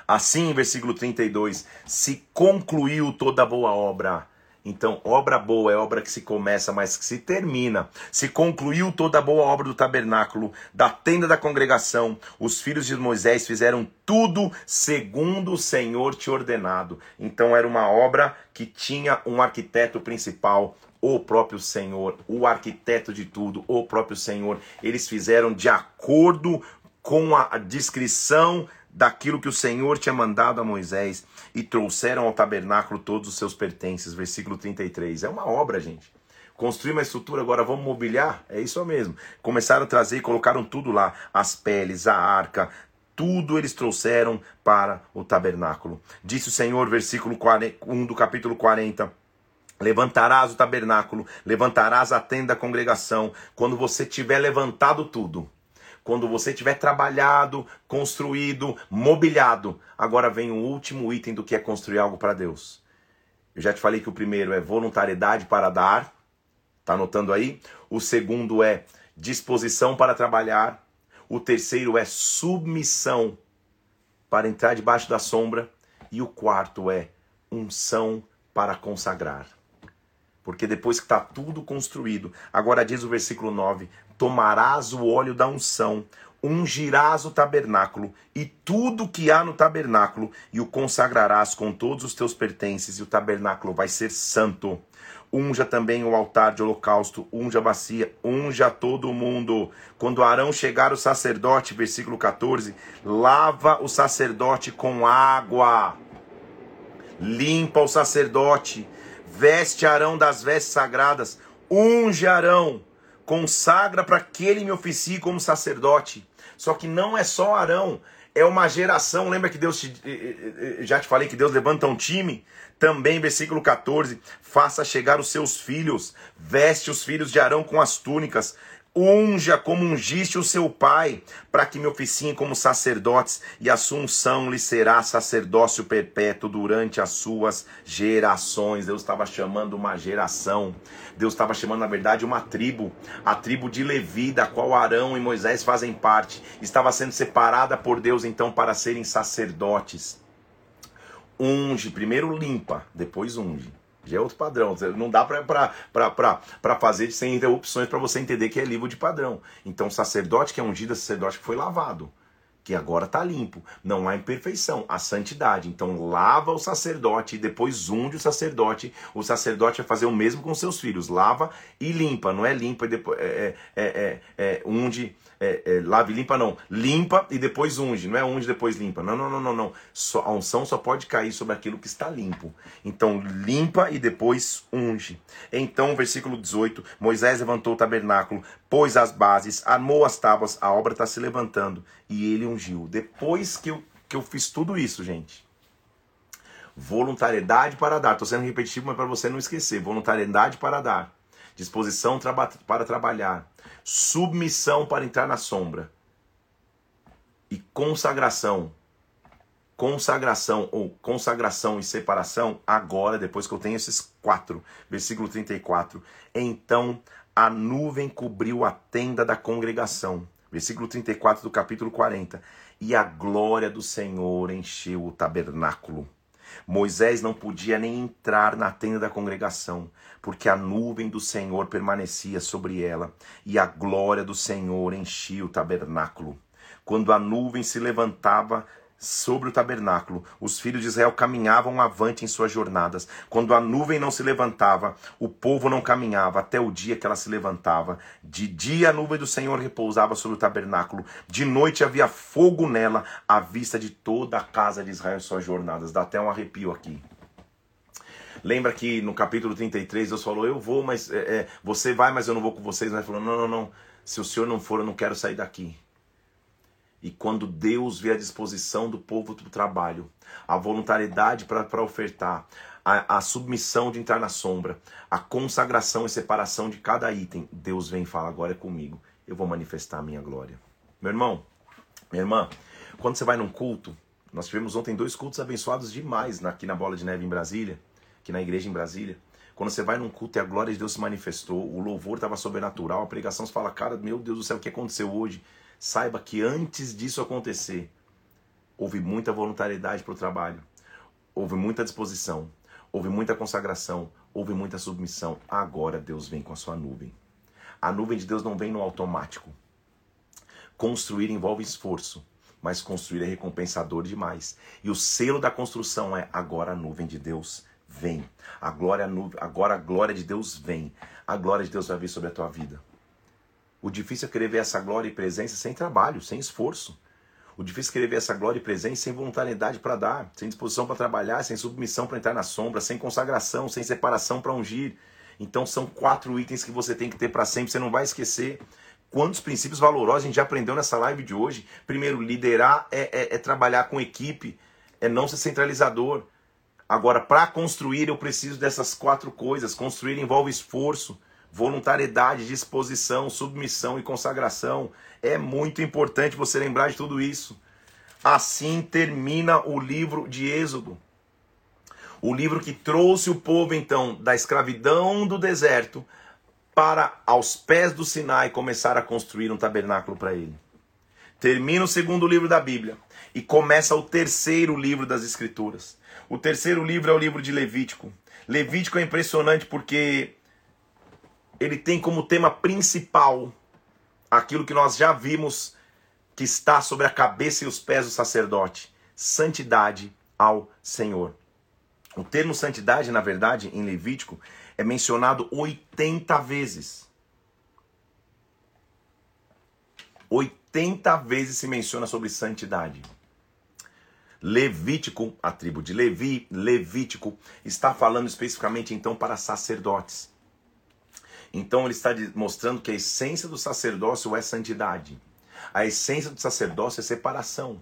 Assim, versículo 32, se concluiu toda boa obra. Então, obra boa é obra que se começa, mas que se termina. Se concluiu toda a boa obra do tabernáculo, da tenda da congregação. Os filhos de Moisés fizeram tudo segundo o Senhor te ordenado. Então, era uma obra que tinha um arquiteto principal, o próprio Senhor, o arquiteto de tudo, o próprio Senhor. Eles fizeram de acordo com a descrição daquilo que o Senhor tinha mandado a Moisés e trouxeram ao tabernáculo todos os seus pertences. Versículo 33. É uma obra, gente. Construir uma estrutura, agora vamos mobiliar? É isso mesmo. Começaram a trazer e colocaram tudo lá: as peles, a arca, tudo eles trouxeram para o tabernáculo. Disse o Senhor, versículo 1 do capítulo 40. Levantarás o tabernáculo, levantarás a tenda da congregação, quando você tiver levantado tudo quando você tiver trabalhado, construído, mobiliado, agora vem o último item do que é construir algo para Deus. Eu já te falei que o primeiro é voluntariedade para dar, tá anotando aí? O segundo é disposição para trabalhar. O terceiro é submissão para entrar debaixo da sombra. E o quarto é unção para consagrar. Porque depois que está tudo construído, agora diz o versículo 9: tomarás o óleo da unção, ungirás o tabernáculo e tudo que há no tabernáculo, e o consagrarás com todos os teus pertences, e o tabernáculo vai ser santo. Unja também o altar de holocausto, unja a bacia, unja todo mundo. Quando Arão chegar o sacerdote, versículo 14, lava o sacerdote com água. Limpa o sacerdote, veste Arão das vestes sagradas, unge Arão consagra para que ele me oficie como sacerdote. Só que não é só Arão, é uma geração. Lembra que Deus te, já te falei que Deus levanta um time? Também, versículo 14: faça chegar os seus filhos, veste os filhos de Arão com as túnicas, unja como ungiste o seu pai, para que me oficiem como sacerdotes, e a sua unção lhe será sacerdócio perpétuo durante as suas gerações. Deus estava chamando uma geração, Deus estava chamando, na verdade, uma tribo, a tribo de Levi, da qual Arão e Moisés fazem parte, estava sendo separada por Deus então para serem sacerdotes. Unge, primeiro limpa, depois unge. Já é outro padrão. Não dá para fazer sem interrupções para você entender que é livro de padrão. Então, sacerdote que é ungido é sacerdote que foi lavado que agora está limpo. Não há imperfeição, há santidade. Então lava o sacerdote e depois unge o sacerdote. O sacerdote vai fazer o mesmo com seus filhos. Lava e limpa. Não é limpa e depois é, é, é, é, unge é, é, lave limpa, não. Limpa e depois unge. Não é unge depois limpa. Não, não, não, não, não. Só, a unção só pode cair sobre aquilo que está limpo. Então, limpa e depois unge. Então, versículo 18: Moisés levantou o tabernáculo, pôs as bases, armou as tábuas, a obra está se levantando e ele ungiu. Depois que eu, que eu fiz tudo isso, gente. Voluntariedade para dar. Estou sendo repetitivo, mas para você não esquecer. Voluntariedade para dar. Disposição para trabalhar submissão para entrar na sombra e consagração. Consagração ou consagração e separação, agora, depois que eu tenho esses quatro, versículo 34. Então a nuvem cobriu a tenda da congregação. Versículo 34 do capítulo 40. E a glória do Senhor encheu o tabernáculo. Moisés não podia nem entrar na tenda da congregação, porque a nuvem do Senhor permanecia sobre ela, e a glória do Senhor enchia o tabernáculo. Quando a nuvem se levantava sobre o tabernáculo, os filhos de Israel caminhavam avante em suas jornadas. Quando a nuvem não se levantava, o povo não caminhava até o dia que ela se levantava. De dia a nuvem do Senhor repousava sobre o tabernáculo, de noite havia fogo nela, à vista de toda a casa de Israel em suas jornadas. Dá até um arrepio aqui. Lembra que no capítulo 33 Deus falou: Eu vou, mas é, é, você vai, mas eu não vou com vocês. Ele falou: Não, não, não. Se o senhor não for, eu não quero sair daqui. E quando Deus vê a disposição do povo para o trabalho, a voluntariedade para ofertar, a, a, submissão de entrar na sombra, a consagração e separação de cada item, Deus vem e fala: agora é comigo, eu vou manifestar a minha glória. Meu irmão, minha irmã, quando você vai num culto, nós tivemos ontem dois cultos abençoados demais aqui na Bola de Neve em Brasília, aqui na igreja em Brasília. Quando você vai num culto e a glória de Deus se manifestou, o louvor estava sobrenatural, a pregação você fala, cara, meu Deus do céu, o que aconteceu hoje? saiba que antes disso acontecer, houve muita voluntariedade para o trabalho, houve muita disposição, houve muita consagração, houve muita submissão. Agora Deus vem com a sua nuvem. A nuvem de Deus não vem no automático. Construir envolve esforço, mas construir é recompensador demais. E o selo da construção é agora a nuvem de Deus vem. A glória agora a glória de Deus vem. A glória de Deus vai vir sobre a tua vida. O difícil é querer ver essa glória e presença sem trabalho, sem esforço. O difícil é querer ver essa glória e presença sem voluntariedade para dar, sem disposição para trabalhar, sem submissão para entrar na sombra, sem consagração, sem separação para ungir. Então são quatro itens que você tem que ter para sempre, você não vai esquecer. Quantos princípios valorosos a gente já aprendeu nessa live de hoje? Primeiro, liderar é, é, é trabalhar com equipe, é não ser centralizador. Agora, para construir, eu preciso dessas quatro coisas. Construir envolve esforço, voluntariedade, disposição, submissão e consagração. É muito importante você lembrar de tudo isso. Assim termina o livro de Êxodo. O livro que trouxe o povo, então, da escravidão do deserto para, aos pés do Sinai, começar a construir um tabernáculo para ele. Termina o segundo livro da Bíblia e começa o terceiro livro das Escrituras. O terceiro livro é o livro de Levítico. Levítico é impressionante porque ele tem como tema principal aquilo que nós já vimos que está sobre a cabeça e os pés do sacerdote: santidade ao Senhor. O termo santidade, na verdade, em Levítico, é mencionado 80 vezes. 80 vezes se menciona sobre santidade. Levítico, a tribo de Levi, Levítico, está falando especificamente então para sacerdotes. Então ele está mostrando que a essência do sacerdócio é santidade. A essência do sacerdócio é separação.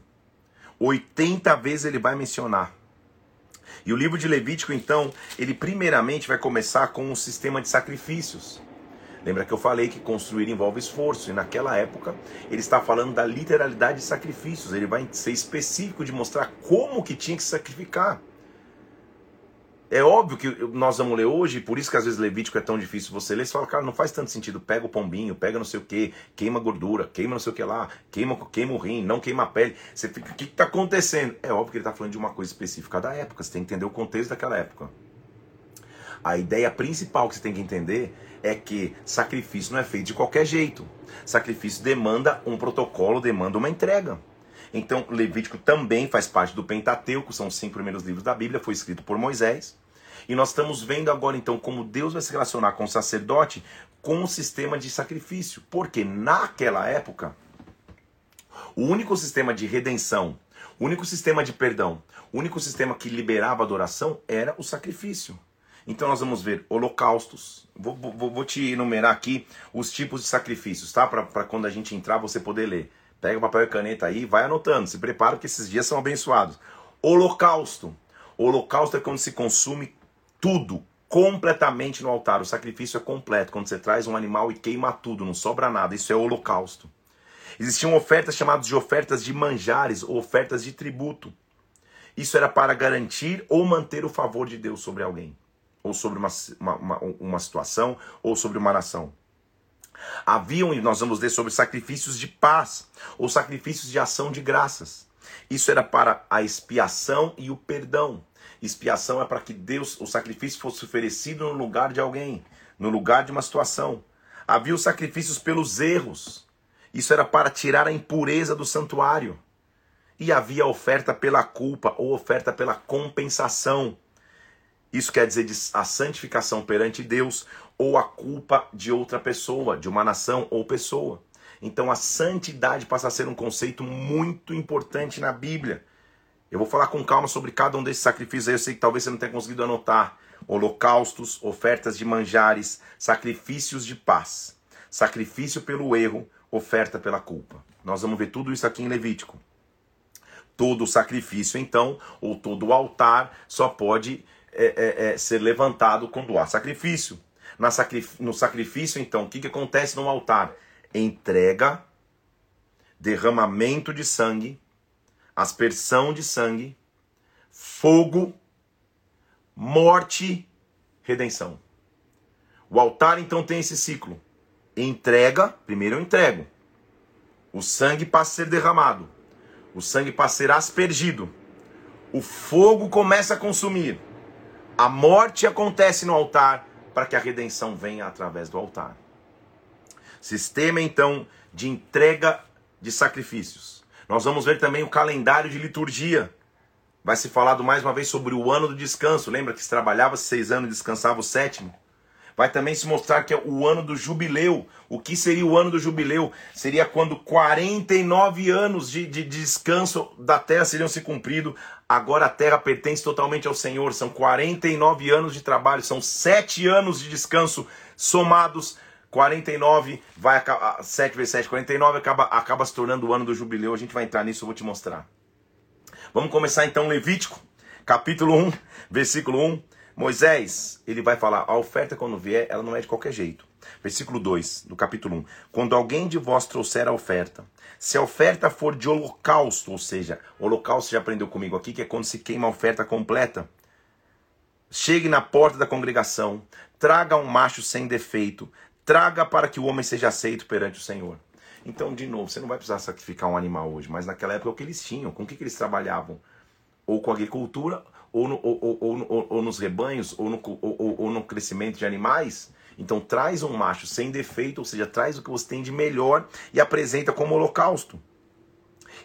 80 vezes ele vai mencionar. E o livro de Levítico, então, ele primeiramente vai começar com um sistema de sacrifícios. Lembra que eu falei que construir envolve esforço, e naquela época ele está falando da literalidade de sacrifícios, ele vai ser específico de mostrar como que tinha que sacrificar. É óbvio que nós vamos ler hoje, por isso que às vezes Levítico é tão difícil você ler. Você fala, cara, não faz tanto sentido. Pega o pombinho, pega não sei o que, queima gordura, queima não sei o que lá, queima, queima o rim, não queima a pele. Você fica, o que está acontecendo? É óbvio que ele está falando de uma coisa específica da época. Você tem que entender o contexto daquela época. A ideia principal que você tem que entender é que sacrifício não é feito de qualquer jeito. Sacrifício demanda um protocolo, demanda uma entrega. Então, Levítico também faz parte do Pentateuco, são os cinco primeiros livros da Bíblia, foi escrito por Moisés. E nós estamos vendo agora então como Deus vai se relacionar com o sacerdote com o sistema de sacrifício. Porque naquela época, o único sistema de redenção, o único sistema de perdão, o único sistema que liberava adoração era o sacrifício. Então nós vamos ver holocaustos. Vou, vou, vou te enumerar aqui os tipos de sacrifícios, tá? Para quando a gente entrar você poder ler. Pega papel e caneta aí, vai anotando. Se prepara que esses dias são abençoados. Holocausto. Holocausto é quando se consome tudo completamente no altar. O sacrifício é completo. Quando você traz um animal e queima tudo, não sobra nada. Isso é holocausto. Existiam ofertas chamadas de ofertas de manjares ou ofertas de tributo. Isso era para garantir ou manter o favor de Deus sobre alguém ou sobre uma, uma, uma situação, ou sobre uma nação. Haviam, e nós vamos ler sobre sacrifícios de paz, ou sacrifícios de ação de graças. Isso era para a expiação e o perdão. Expiação é para que Deus, o sacrifício fosse oferecido no lugar de alguém, no lugar de uma situação. Havia os sacrifícios pelos erros. Isso era para tirar a impureza do santuário. E havia a oferta pela culpa ou oferta pela compensação. Isso quer dizer a santificação perante Deus ou a culpa de outra pessoa, de uma nação ou pessoa. Então a santidade passa a ser um conceito muito importante na Bíblia. Eu vou falar com calma sobre cada um desses sacrifícios aí. Eu sei que talvez você não tenha conseguido anotar. Holocaustos, ofertas de manjares, sacrifícios de paz, sacrifício pelo erro, oferta pela culpa. Nós vamos ver tudo isso aqui em Levítico. Todo sacrifício, então, ou todo altar, só pode é, é, é, ser levantado quando há sacrifício. Sacrif no sacrifício, então, o que, que acontece no altar? Entrega, derramamento de sangue, aspersão de sangue, fogo, morte, redenção. O altar então tem esse ciclo. Entrega, primeiro eu entrego. O sangue passa a ser derramado. O sangue passa a ser aspergido. O fogo começa a consumir A morte acontece no altar para que a redenção venha através do altar. Sistema então de entrega de sacrifícios. Nós vamos ver também o calendário de liturgia. Vai se falar mais uma vez sobre o ano do descanso. Lembra que se trabalhava seis anos e descansava o sétimo? Vai também se mostrar que é o ano do jubileu. O que seria o ano do jubileu? Seria quando 49 anos de, de, de descanso da terra seriam se cumpridos. Agora a terra pertence totalmente ao Senhor. São 49 anos de trabalho, são sete anos de descanso somados. 49 vai 7 vezes 7, 49 acaba, acaba se tornando o ano do jubileu. A gente vai entrar nisso, eu vou te mostrar. Vamos começar então Levítico, capítulo 1, versículo 1. Moisés, ele vai falar, a oferta quando vier, ela não é de qualquer jeito. Versículo 2 do capítulo 1. Quando alguém de vós trouxer a oferta, se a oferta for de holocausto, ou seja, holocausto já aprendeu comigo aqui, que é quando se queima a oferta completa, chegue na porta da congregação, traga um macho sem defeito, traga para que o homem seja aceito perante o Senhor. Então, de novo, você não vai precisar sacrificar um animal hoje, mas naquela época é o que eles tinham, com o que, que eles trabalhavam? Ou com agricultura, ou, no, ou, ou, ou, nos rebanhos, ou no, ou, no crescimento de animais. Então traz um macho sem defeito, ou seja, traz o que você tem de melhor e apresenta como holocausto.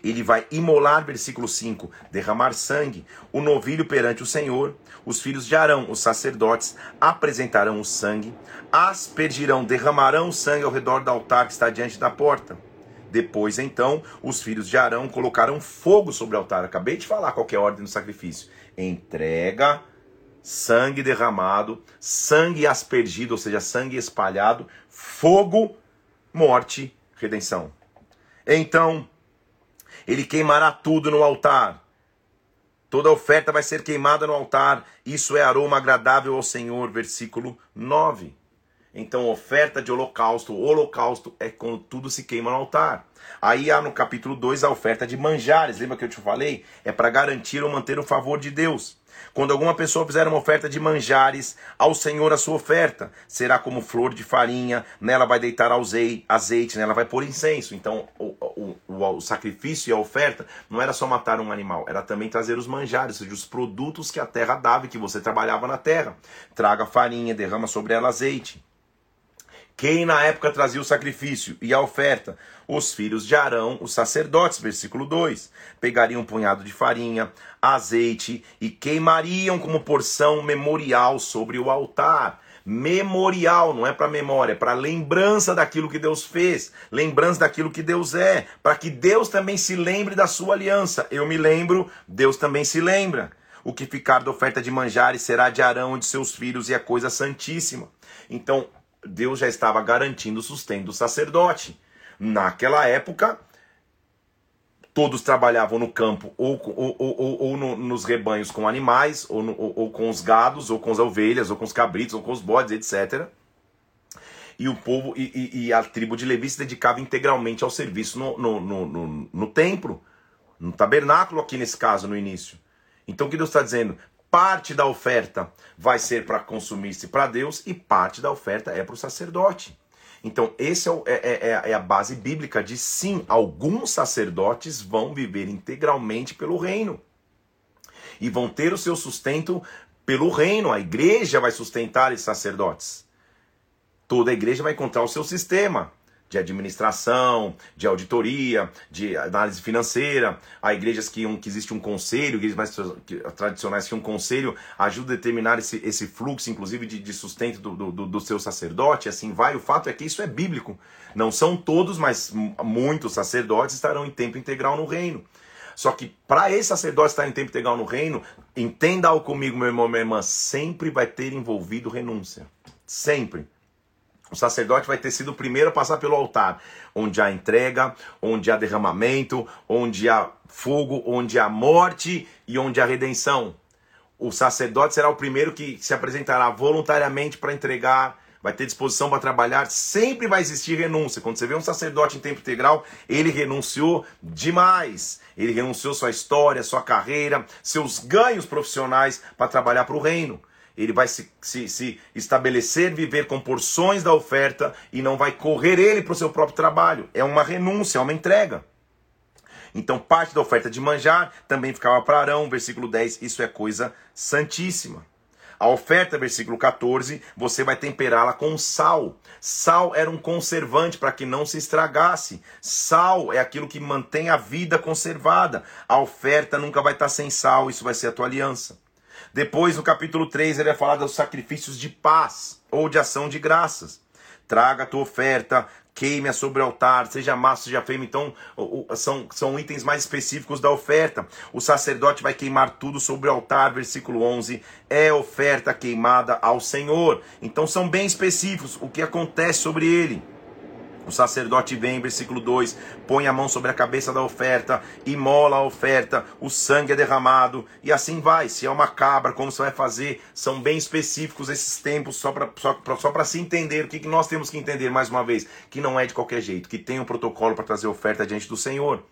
Ele vai imolar, versículo 5, derramar sangue, o novilho perante o Senhor. Os filhos de Arão, os sacerdotes, apresentarão o sangue, aspergirão, derramarão o sangue ao redor do altar que está diante da porta. Depois, então, os filhos de Arão colocaram fogo sobre o altar. Acabei de falar qual é a ordem do sacrifício entrega, sangue derramado, sangue aspergido, ou seja, sangue espalhado, fogo, morte, redenção. Então, ele queimará tudo no altar. Toda oferta vai ser queimada no altar. Isso é aroma agradável ao Senhor. Versículo 9. Então, oferta de holocausto. Holocausto é quando tudo se queima no altar. Aí há no capítulo 2 a oferta de manjares. Lembra que eu te falei? É para garantir ou manter o favor de Deus. Quando alguma pessoa fizer uma oferta de manjares ao Senhor a sua oferta, será como flor de farinha, nela vai deitar azeite, nela vai pôr incenso. Então, o, o, o, o sacrifício e a oferta não era só matar um animal, era também trazer os manjares, ou seja, os produtos que a terra dava e que você trabalhava na terra. Traga farinha, derrama sobre ela azeite. Quem na época trazia o sacrifício e a oferta? Os filhos de Arão, os sacerdotes, versículo 2. Pegariam um punhado de farinha, azeite e queimariam como porção memorial sobre o altar. Memorial, não é para memória, é para lembrança daquilo que Deus fez, lembrança daquilo que Deus é, para que Deus também se lembre da sua aliança. Eu me lembro, Deus também se lembra. O que ficar da oferta de manjares será de Arão e de seus filhos e é coisa santíssima. Então, Deus já estava garantindo o sustento do sacerdote. Naquela época, todos trabalhavam no campo ou, ou, ou, ou no, nos rebanhos com animais, ou, no, ou, com os gados, ou com as ovelhas, ou com os cabritos, ou com os bodes, etc. E o povo e, e, a tribo de Levi se dedicava integralmente ao serviço no, no, no, no, no templo, no tabernáculo, aqui nesse caso, no início. Então o que Deus está dizendo? Parte da oferta vai ser para consumir-se para Deus e parte da oferta é para o sacerdote. Então, esse é, é, é, é, a base bíblica de sim, alguns sacerdotes vão viver integralmente pelo reino. E vão ter o seu sustento pelo reino. A igreja vai sustentar esses sacerdotes. Toda a igreja vai encontrar o seu sistema de administração, de auditoria, de análise financeira. Há igrejas que, um, que existe um conselho, igrejas mais tradicionais que um conselho ajuda a determinar esse, esse fluxo, inclusive, de, de sustento do, do, do, seu sacerdote. Assim vai. O fato é que isso é bíblico. Não são todos, mas muitos sacerdotes estarão em tempo integral no reino. Só que para esse sacerdote estar em tempo integral no reino, entenda algo comigo, meu irmão, minha irmã, sempre vai ter envolvido renúncia. Sempre. O sacerdote vai ter sido o primeiro a passar pelo altar, onde há entrega, onde há derramamento, onde há fogo, onde há morte e onde há redenção. O sacerdote será o primeiro que se apresentará voluntariamente para entregar, vai ter disposição para trabalhar, sempre vai existir renúncia. Quando você vê um sacerdote em tempo integral, ele renunciou demais. Ele renunciou sua história, sua carreira, seus ganhos profissionais para trabalhar para o reino ele vai se, se, se, estabelecer, viver com porções da oferta e não vai correr ele para o seu próprio trabalho. É uma renúncia, é uma entrega. Então, parte da oferta de manjar também ficava para Arão, versículo 10, isso é coisa santíssima. A oferta, versículo 14, você vai temperá-la com sal. Sal era um conservante para que não se estragasse. Sal é aquilo que mantém a vida conservada. A oferta nunca vai estar sem sal, isso vai ser a tua aliança. Depois, no capítulo 3, ele vai falar dos sacrifícios de paz ou de ação de graças. Traga a tua oferta, queime-a sobre o altar, seja massa, seja fêmea. Então, são, são itens mais específicos da oferta. O sacerdote vai queimar tudo sobre o altar, versículo 11. É oferta queimada ao Senhor. Então, são bem específicos o que acontece sobre ele. O sacerdote vem, versículo 2, põe a mão sobre a cabeça da oferta, imola a oferta, o sangue é derramado, e assim vai. Se é uma cabra, como você vai fazer? São bem específicos esses tempos, só para só, só se entender. O que, que nós temos que entender, mais uma vez? Que não é de qualquer jeito, que tem um protocolo para trazer oferta diante do Senhor.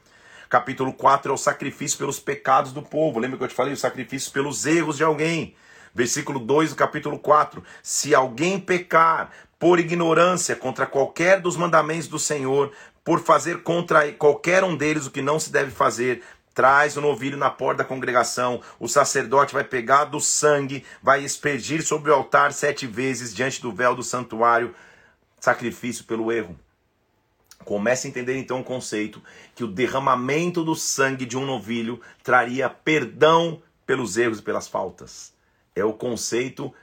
Capítulo 4 é o sacrifício pelos pecados do povo. Lembra que eu te falei? O sacrifício pelos erros de alguém. Versículo 2 do capítulo 4: Se alguém pecar por ignorância contra qualquer dos mandamentos do Senhor, por fazer contra qualquer um deles o que não se deve fazer, traz o novilho na porta da congregação, o sacerdote vai pegar do sangue, vai espergir sobre o altar sete vezes diante do véu do santuário, sacrifício pelo erro. Comece a entender então o conceito que o derramamento do sangue de um novilho traria perdão pelos erros e pelas faltas. É o conceito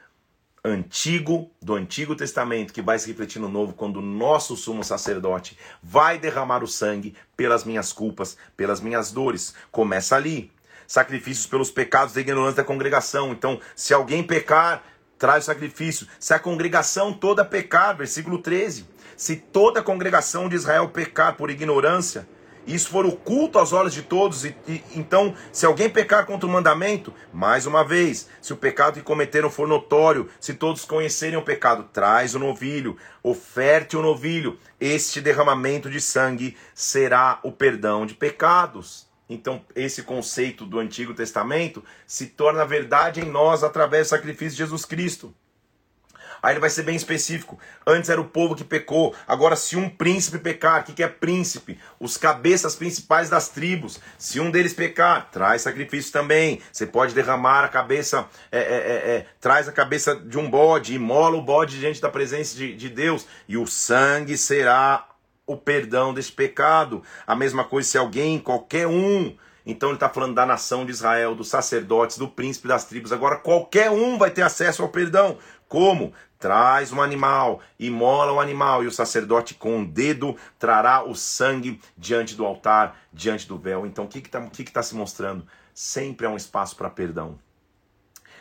antigo, do Antigo Testamento, que vai se refletir no Novo, quando o nosso sumo sacerdote vai derramar o sangue pelas minhas culpas, pelas minhas dores. Começa ali. Sacrifícios pelos pecados da ignorância da congregação. Então, se alguém pecar, traz o sacrifício. Se a congregação toda pecar, versículo 13. Se toda a congregação de Israel pecar por ignorância, isso for oculto aos olhos de todos, e, e, então, se alguém pecar contra o mandamento, mais uma vez, se o pecado que cometeram for notório, se todos conhecerem o pecado, traz o novilho, oferte o novilho, este derramamento de sangue será o perdão de pecados. Então, esse conceito do Antigo Testamento se torna verdade em nós através do sacrifício de Jesus Cristo. Aí ele vai ser bem específico. Antes era o povo que pecou. Agora, se um príncipe pecar, o que, que é príncipe? Os cabeças principais das tribos. Se um deles pecar, traz sacrifício também. Você pode derramar a cabeça, é, é, é, é traz a cabeça de um bode, imola o bode diante da presença de, de Deus. E o sangue será o perdão desse pecado. A mesma coisa se alguém, qualquer um, então ele está falando da nação de Israel, dos sacerdotes, do príncipe das tribos. Agora qualquer um vai ter acesso ao perdão. Como? Traz um animal, imola o animal, e o sacerdote com um dedo trará o sangue diante do altar, diante do véu. Então o que está que que tá se mostrando? Sempre há um espaço para perdão.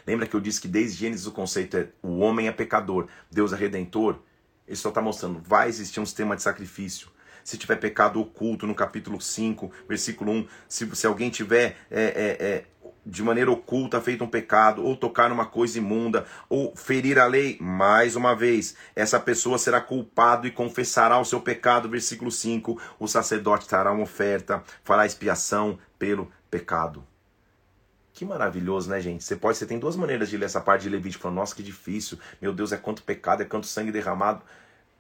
Lembra que eu disse que desde Gênesis o conceito é o homem é pecador, Deus é redentor? Ele só está mostrando, vai existir um sistema de sacrifício se tiver pecado oculto, no capítulo 5, versículo 1, se, se alguém tiver é, é, é, de maneira oculta feito um pecado, ou tocar numa coisa imunda, ou ferir a lei, mais uma vez, essa pessoa será culpado e confessará o seu pecado. Versículo 5: o sacerdote trará uma oferta, fará expiação pelo pecado. Que maravilhoso, né, gente? Você pode, você tem duas maneiras de ler essa parte de Levítico, falando, nossa, que difícil, meu Deus, é quanto pecado, é quanto sangue derramado.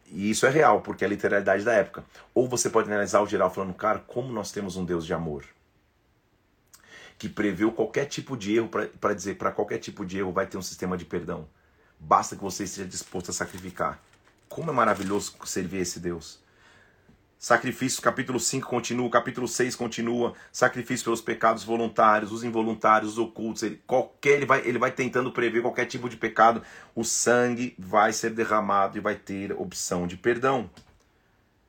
E isso é real, porque é a literalidade da época. Ou você pode analisar o geral falando, cara, como nós temos um Deus de amor que preveu qualquer tipo de erro para dizer para qualquer tipo de erro vai ter um sistema de perdão. Basta que você esteja disposto a sacrificar. Como é maravilhoso servir esse Deus. Sacrifício, capítulo 5 continua, capítulo 6 continua, sacrifício pelos pecados voluntários, os involuntários, os ocultos, ele, qualquer, ele, vai, ele vai tentando prever qualquer tipo de pecado, o sangue vai ser derramado e vai ter opção de perdão.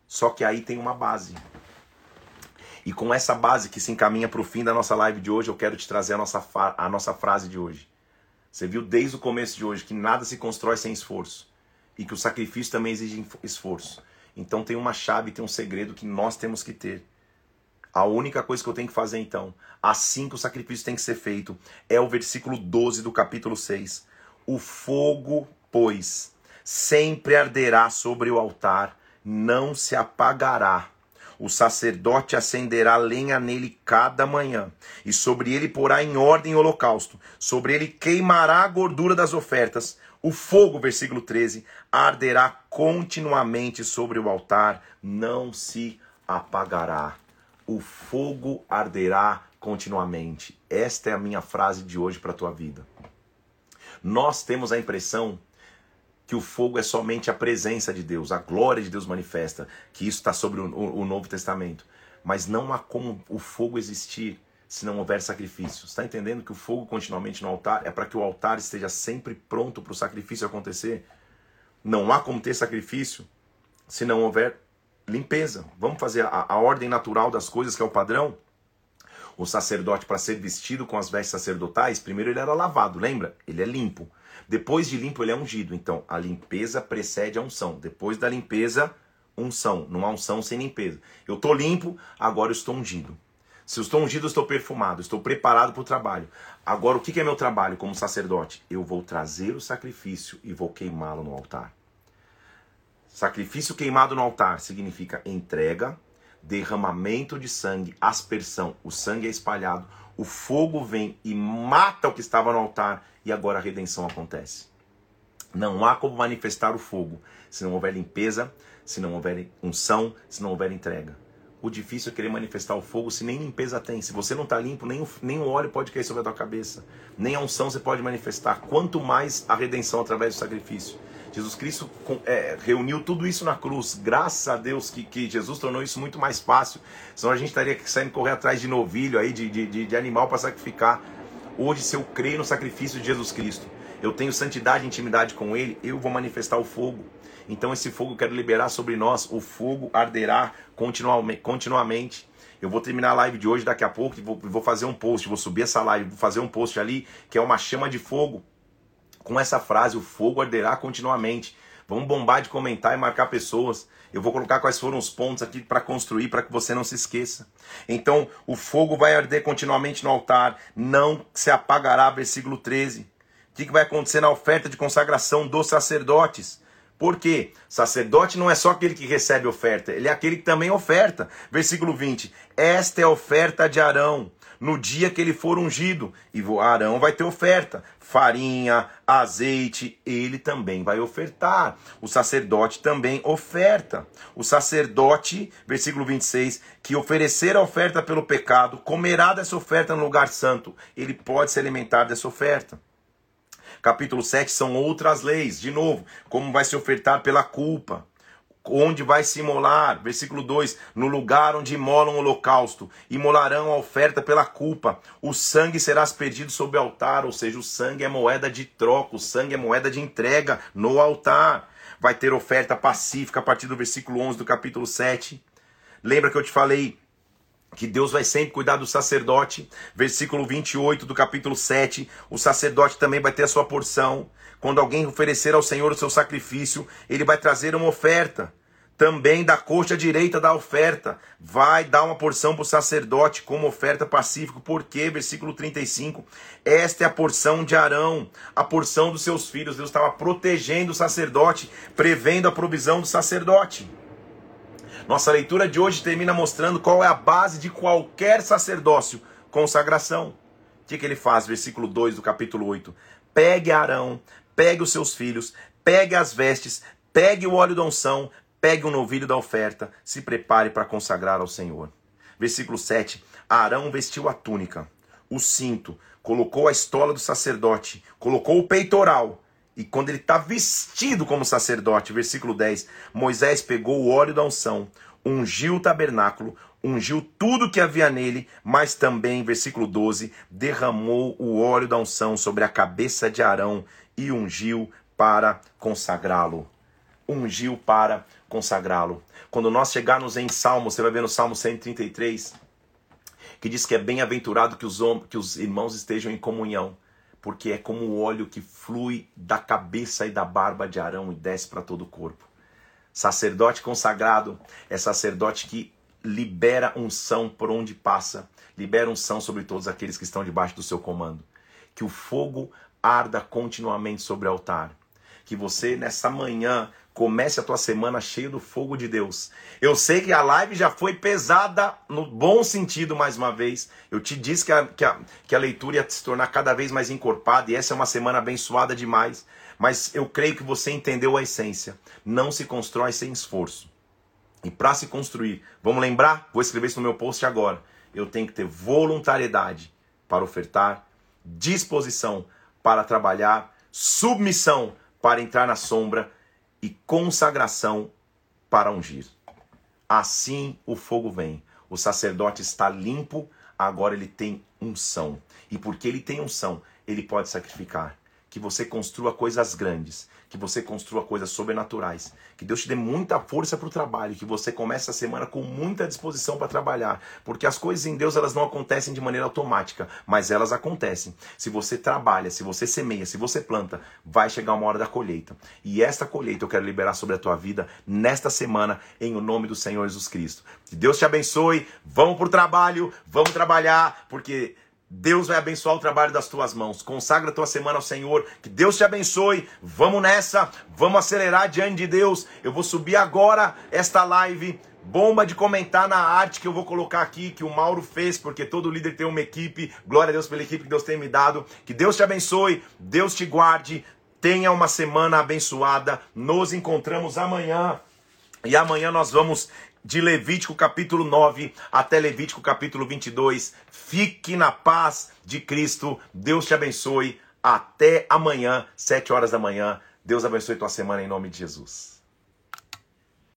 Só que aí tem uma base. E com essa base que se encaminha para o fim da nossa live de hoje, eu quero te trazer a nossa, a nossa frase de hoje. Você viu desde o começo de hoje que nada se constrói sem esforço e que o sacrifício também exige esforço. Então tem uma chave, tem um segredo que nós temos que ter. A única coisa que eu tenho que fazer então, assim que o sacrifício tem que ser feito, é o versículo 12 do capítulo 6. O fogo, pois, sempre arderá sobre o altar, não se apagará o sacerdote acenderá lenha nele cada manhã, e sobre ele porá em ordem o holocausto, sobre ele queimará a gordura das ofertas. O fogo, versículo 13, arderá continuamente sobre o altar, não se apagará. O fogo arderá continuamente. Esta é a minha frase de hoje para a tua vida. Nós temos a impressão que o fogo é somente a presença de Deus, a glória de Deus manifesta, que isso está sobre o, o, o, Novo Testamento. Mas não há como o fogo existir se não houver sacrifício. Está entendendo que o fogo continuamente no altar é para que o altar esteja sempre pronto para o sacrifício acontecer? Não há como ter sacrifício se não houver limpeza. Vamos fazer a, a ordem natural das coisas, que é o padrão? O sacerdote, para ser vestido com as vestes sacerdotais, primeiro ele era lavado, lembra? Ele é limpo. Depois de limpo, ele é ungido. Então, a limpeza precede a unção. Depois da limpeza, unção. Não há unção sem limpeza. Eu estou limpo, agora eu estou ungido. Se eu estou ungido, eu estou perfumado, estou preparado para o trabalho. Agora, o que é meu trabalho como sacerdote? Eu vou trazer o sacrifício e vou queimá-lo no altar. Sacrifício queimado no altar significa entrega, derramamento de sangue, aspersão. O sangue é espalhado, o fogo vem e mata o que estava no altar e agora a redenção acontece. Não há como manifestar o fogo se não houver limpeza, se não houver unção, se não houver entrega. O difícil é querer manifestar o fogo se nem limpeza tem. Se você não está limpo, nem o, nem o óleo pode cair sobre a tua cabeça. Nem a unção você pode manifestar. Quanto mais a redenção através do sacrifício. Jesus Cristo é, reuniu tudo isso na cruz. Graças a Deus que, que Jesus tornou isso muito mais fácil. Senão a gente estaria saindo correr atrás de novilho aí, de, de, de animal para sacrificar. Hoje, se eu creio no sacrifício de Jesus Cristo, eu tenho santidade e intimidade com Ele, eu vou manifestar o fogo. Então, esse fogo eu quero liberar sobre nós. O fogo arderá continuamente. Eu vou terminar a live de hoje daqui a pouco e vou, vou fazer um post. Vou subir essa live, vou fazer um post ali que é uma chama de fogo com essa frase: o fogo arderá continuamente. Vamos bombar de comentar e marcar pessoas. Eu vou colocar quais foram os pontos aqui para construir, para que você não se esqueça. Então, o fogo vai arder continuamente no altar, não se apagará. Versículo 13. O que, que vai acontecer na oferta de consagração dos sacerdotes? Por quê? Sacerdote não é só aquele que recebe oferta, ele é aquele que também oferta. Versículo 20: Esta é a oferta de Arão no dia que ele for ungido. E Arão vai ter oferta: farinha, azeite, ele também vai ofertar. O sacerdote também oferta. O sacerdote, versículo 26, que oferecer a oferta pelo pecado, comerá dessa oferta no lugar santo. Ele pode se alimentar dessa oferta. Capítulo 7 são outras leis, de novo, como vai se ofertar pela culpa onde vai se imolar, versículo 2: no lugar onde imolam o holocausto, imolarão a oferta pela culpa, o sangue será aspergido sobre o altar, ou seja, o sangue é moeda de troca, o sangue é moeda de entrega no altar. Vai ter oferta pacífica a partir do versículo 11 do capítulo 7. Lembra que eu te falei que Deus vai sempre cuidar do sacerdote. Versículo 28 do capítulo 7, o sacerdote também vai ter a sua porção. Quando alguém oferecer ao Senhor o seu sacrifício, ele vai trazer uma oferta. Também da coxa direita da oferta, vai dar uma porção para o sacerdote como oferta pacífica. Porque, versículo 35, esta é a porção de Arão, a porção dos seus filhos. Deus estava protegendo o sacerdote, prevendo a provisão do sacerdote. Nossa leitura de hoje termina mostrando qual é a base de qualquer sacerdócio: consagração. O que, que ele faz? Versículo 2 do capítulo 8. Pegue Arão, pegue os seus filhos, pegue as vestes, pegue o óleo da unção, pegue o novilho da oferta, se prepare para consagrar ao Senhor. Versículo 7: Arão vestiu a túnica, o cinto, colocou a estola do sacerdote, colocou o peitoral. E quando ele está vestido como sacerdote, versículo 10, Moisés pegou o óleo da unção, ungiu o tabernáculo, ungiu tudo que havia nele, mas também, versículo 12, derramou o óleo da unção sobre a cabeça de Arão e ungiu para consagrá-lo. Ungiu para consagrá-lo. Quando nós chegarmos em Salmo, você vai ver no Salmo 133, que diz que é bem-aventurado que os, que os irmãos estejam em comunhão, porque é como o óleo que flui da cabeça e da barba de Arão e desce para todo o corpo. Sacerdote consagrado é sacerdote que libera unção por onde passa, libera unção sobre todos aqueles que estão debaixo do seu comando. Que o fogo arda continuamente sobre o altar. Que você, nessa manhã, comece a tua semana cheio do fogo de Deus. Eu sei que a live já foi pesada, no bom sentido, mais uma vez. Eu te disse que a, que a, que a leitura ia se tornar cada vez mais encorpada, e essa é uma semana abençoada demais. Mas eu creio que você entendeu a essência. Não se constrói sem esforço. E para se construir, vamos lembrar? Vou escrever isso no meu post agora. Eu tenho que ter voluntariedade para ofertar, disposição para trabalhar, submissão para entrar na sombra e consagração para ungir. Assim o fogo vem. O sacerdote está limpo, agora ele tem unção. E porque ele tem unção, ele pode sacrificar. Que você construa coisas grandes, que você construa coisas sobrenaturais, que Deus te dê muita força para o trabalho, que você comece a semana com muita disposição para trabalhar, porque as coisas em Deus elas não acontecem de maneira automática, mas elas acontecem. Se você trabalha, se você semeia, se você planta, vai chegar uma hora da colheita. E esta colheita eu quero liberar sobre a tua vida nesta semana em o nome do Senhor Jesus Cristo. Que Deus te abençoe. Vamos para o trabalho, vamos trabalhar, porque Deus vai abençoar o trabalho das tuas mãos. Consagra a tua semana ao Senhor. Que Deus te abençoe. Vamos nessa. Vamos acelerar diante de Deus. Eu vou subir agora esta live. Bomba de comentar na arte que eu vou colocar aqui, que o Mauro fez, porque todo líder tem uma equipe. Glória a Deus pela equipe que Deus tem me dado. Que Deus te abençoe. Deus te guarde. Tenha uma semana abençoada. Nos encontramos amanhã. E amanhã nós vamos de Levítico capítulo 9 até Levítico capítulo 22. Fique na paz de Cristo. Deus te abençoe. Até amanhã, 7 horas da manhã. Deus abençoe tua semana em nome de Jesus.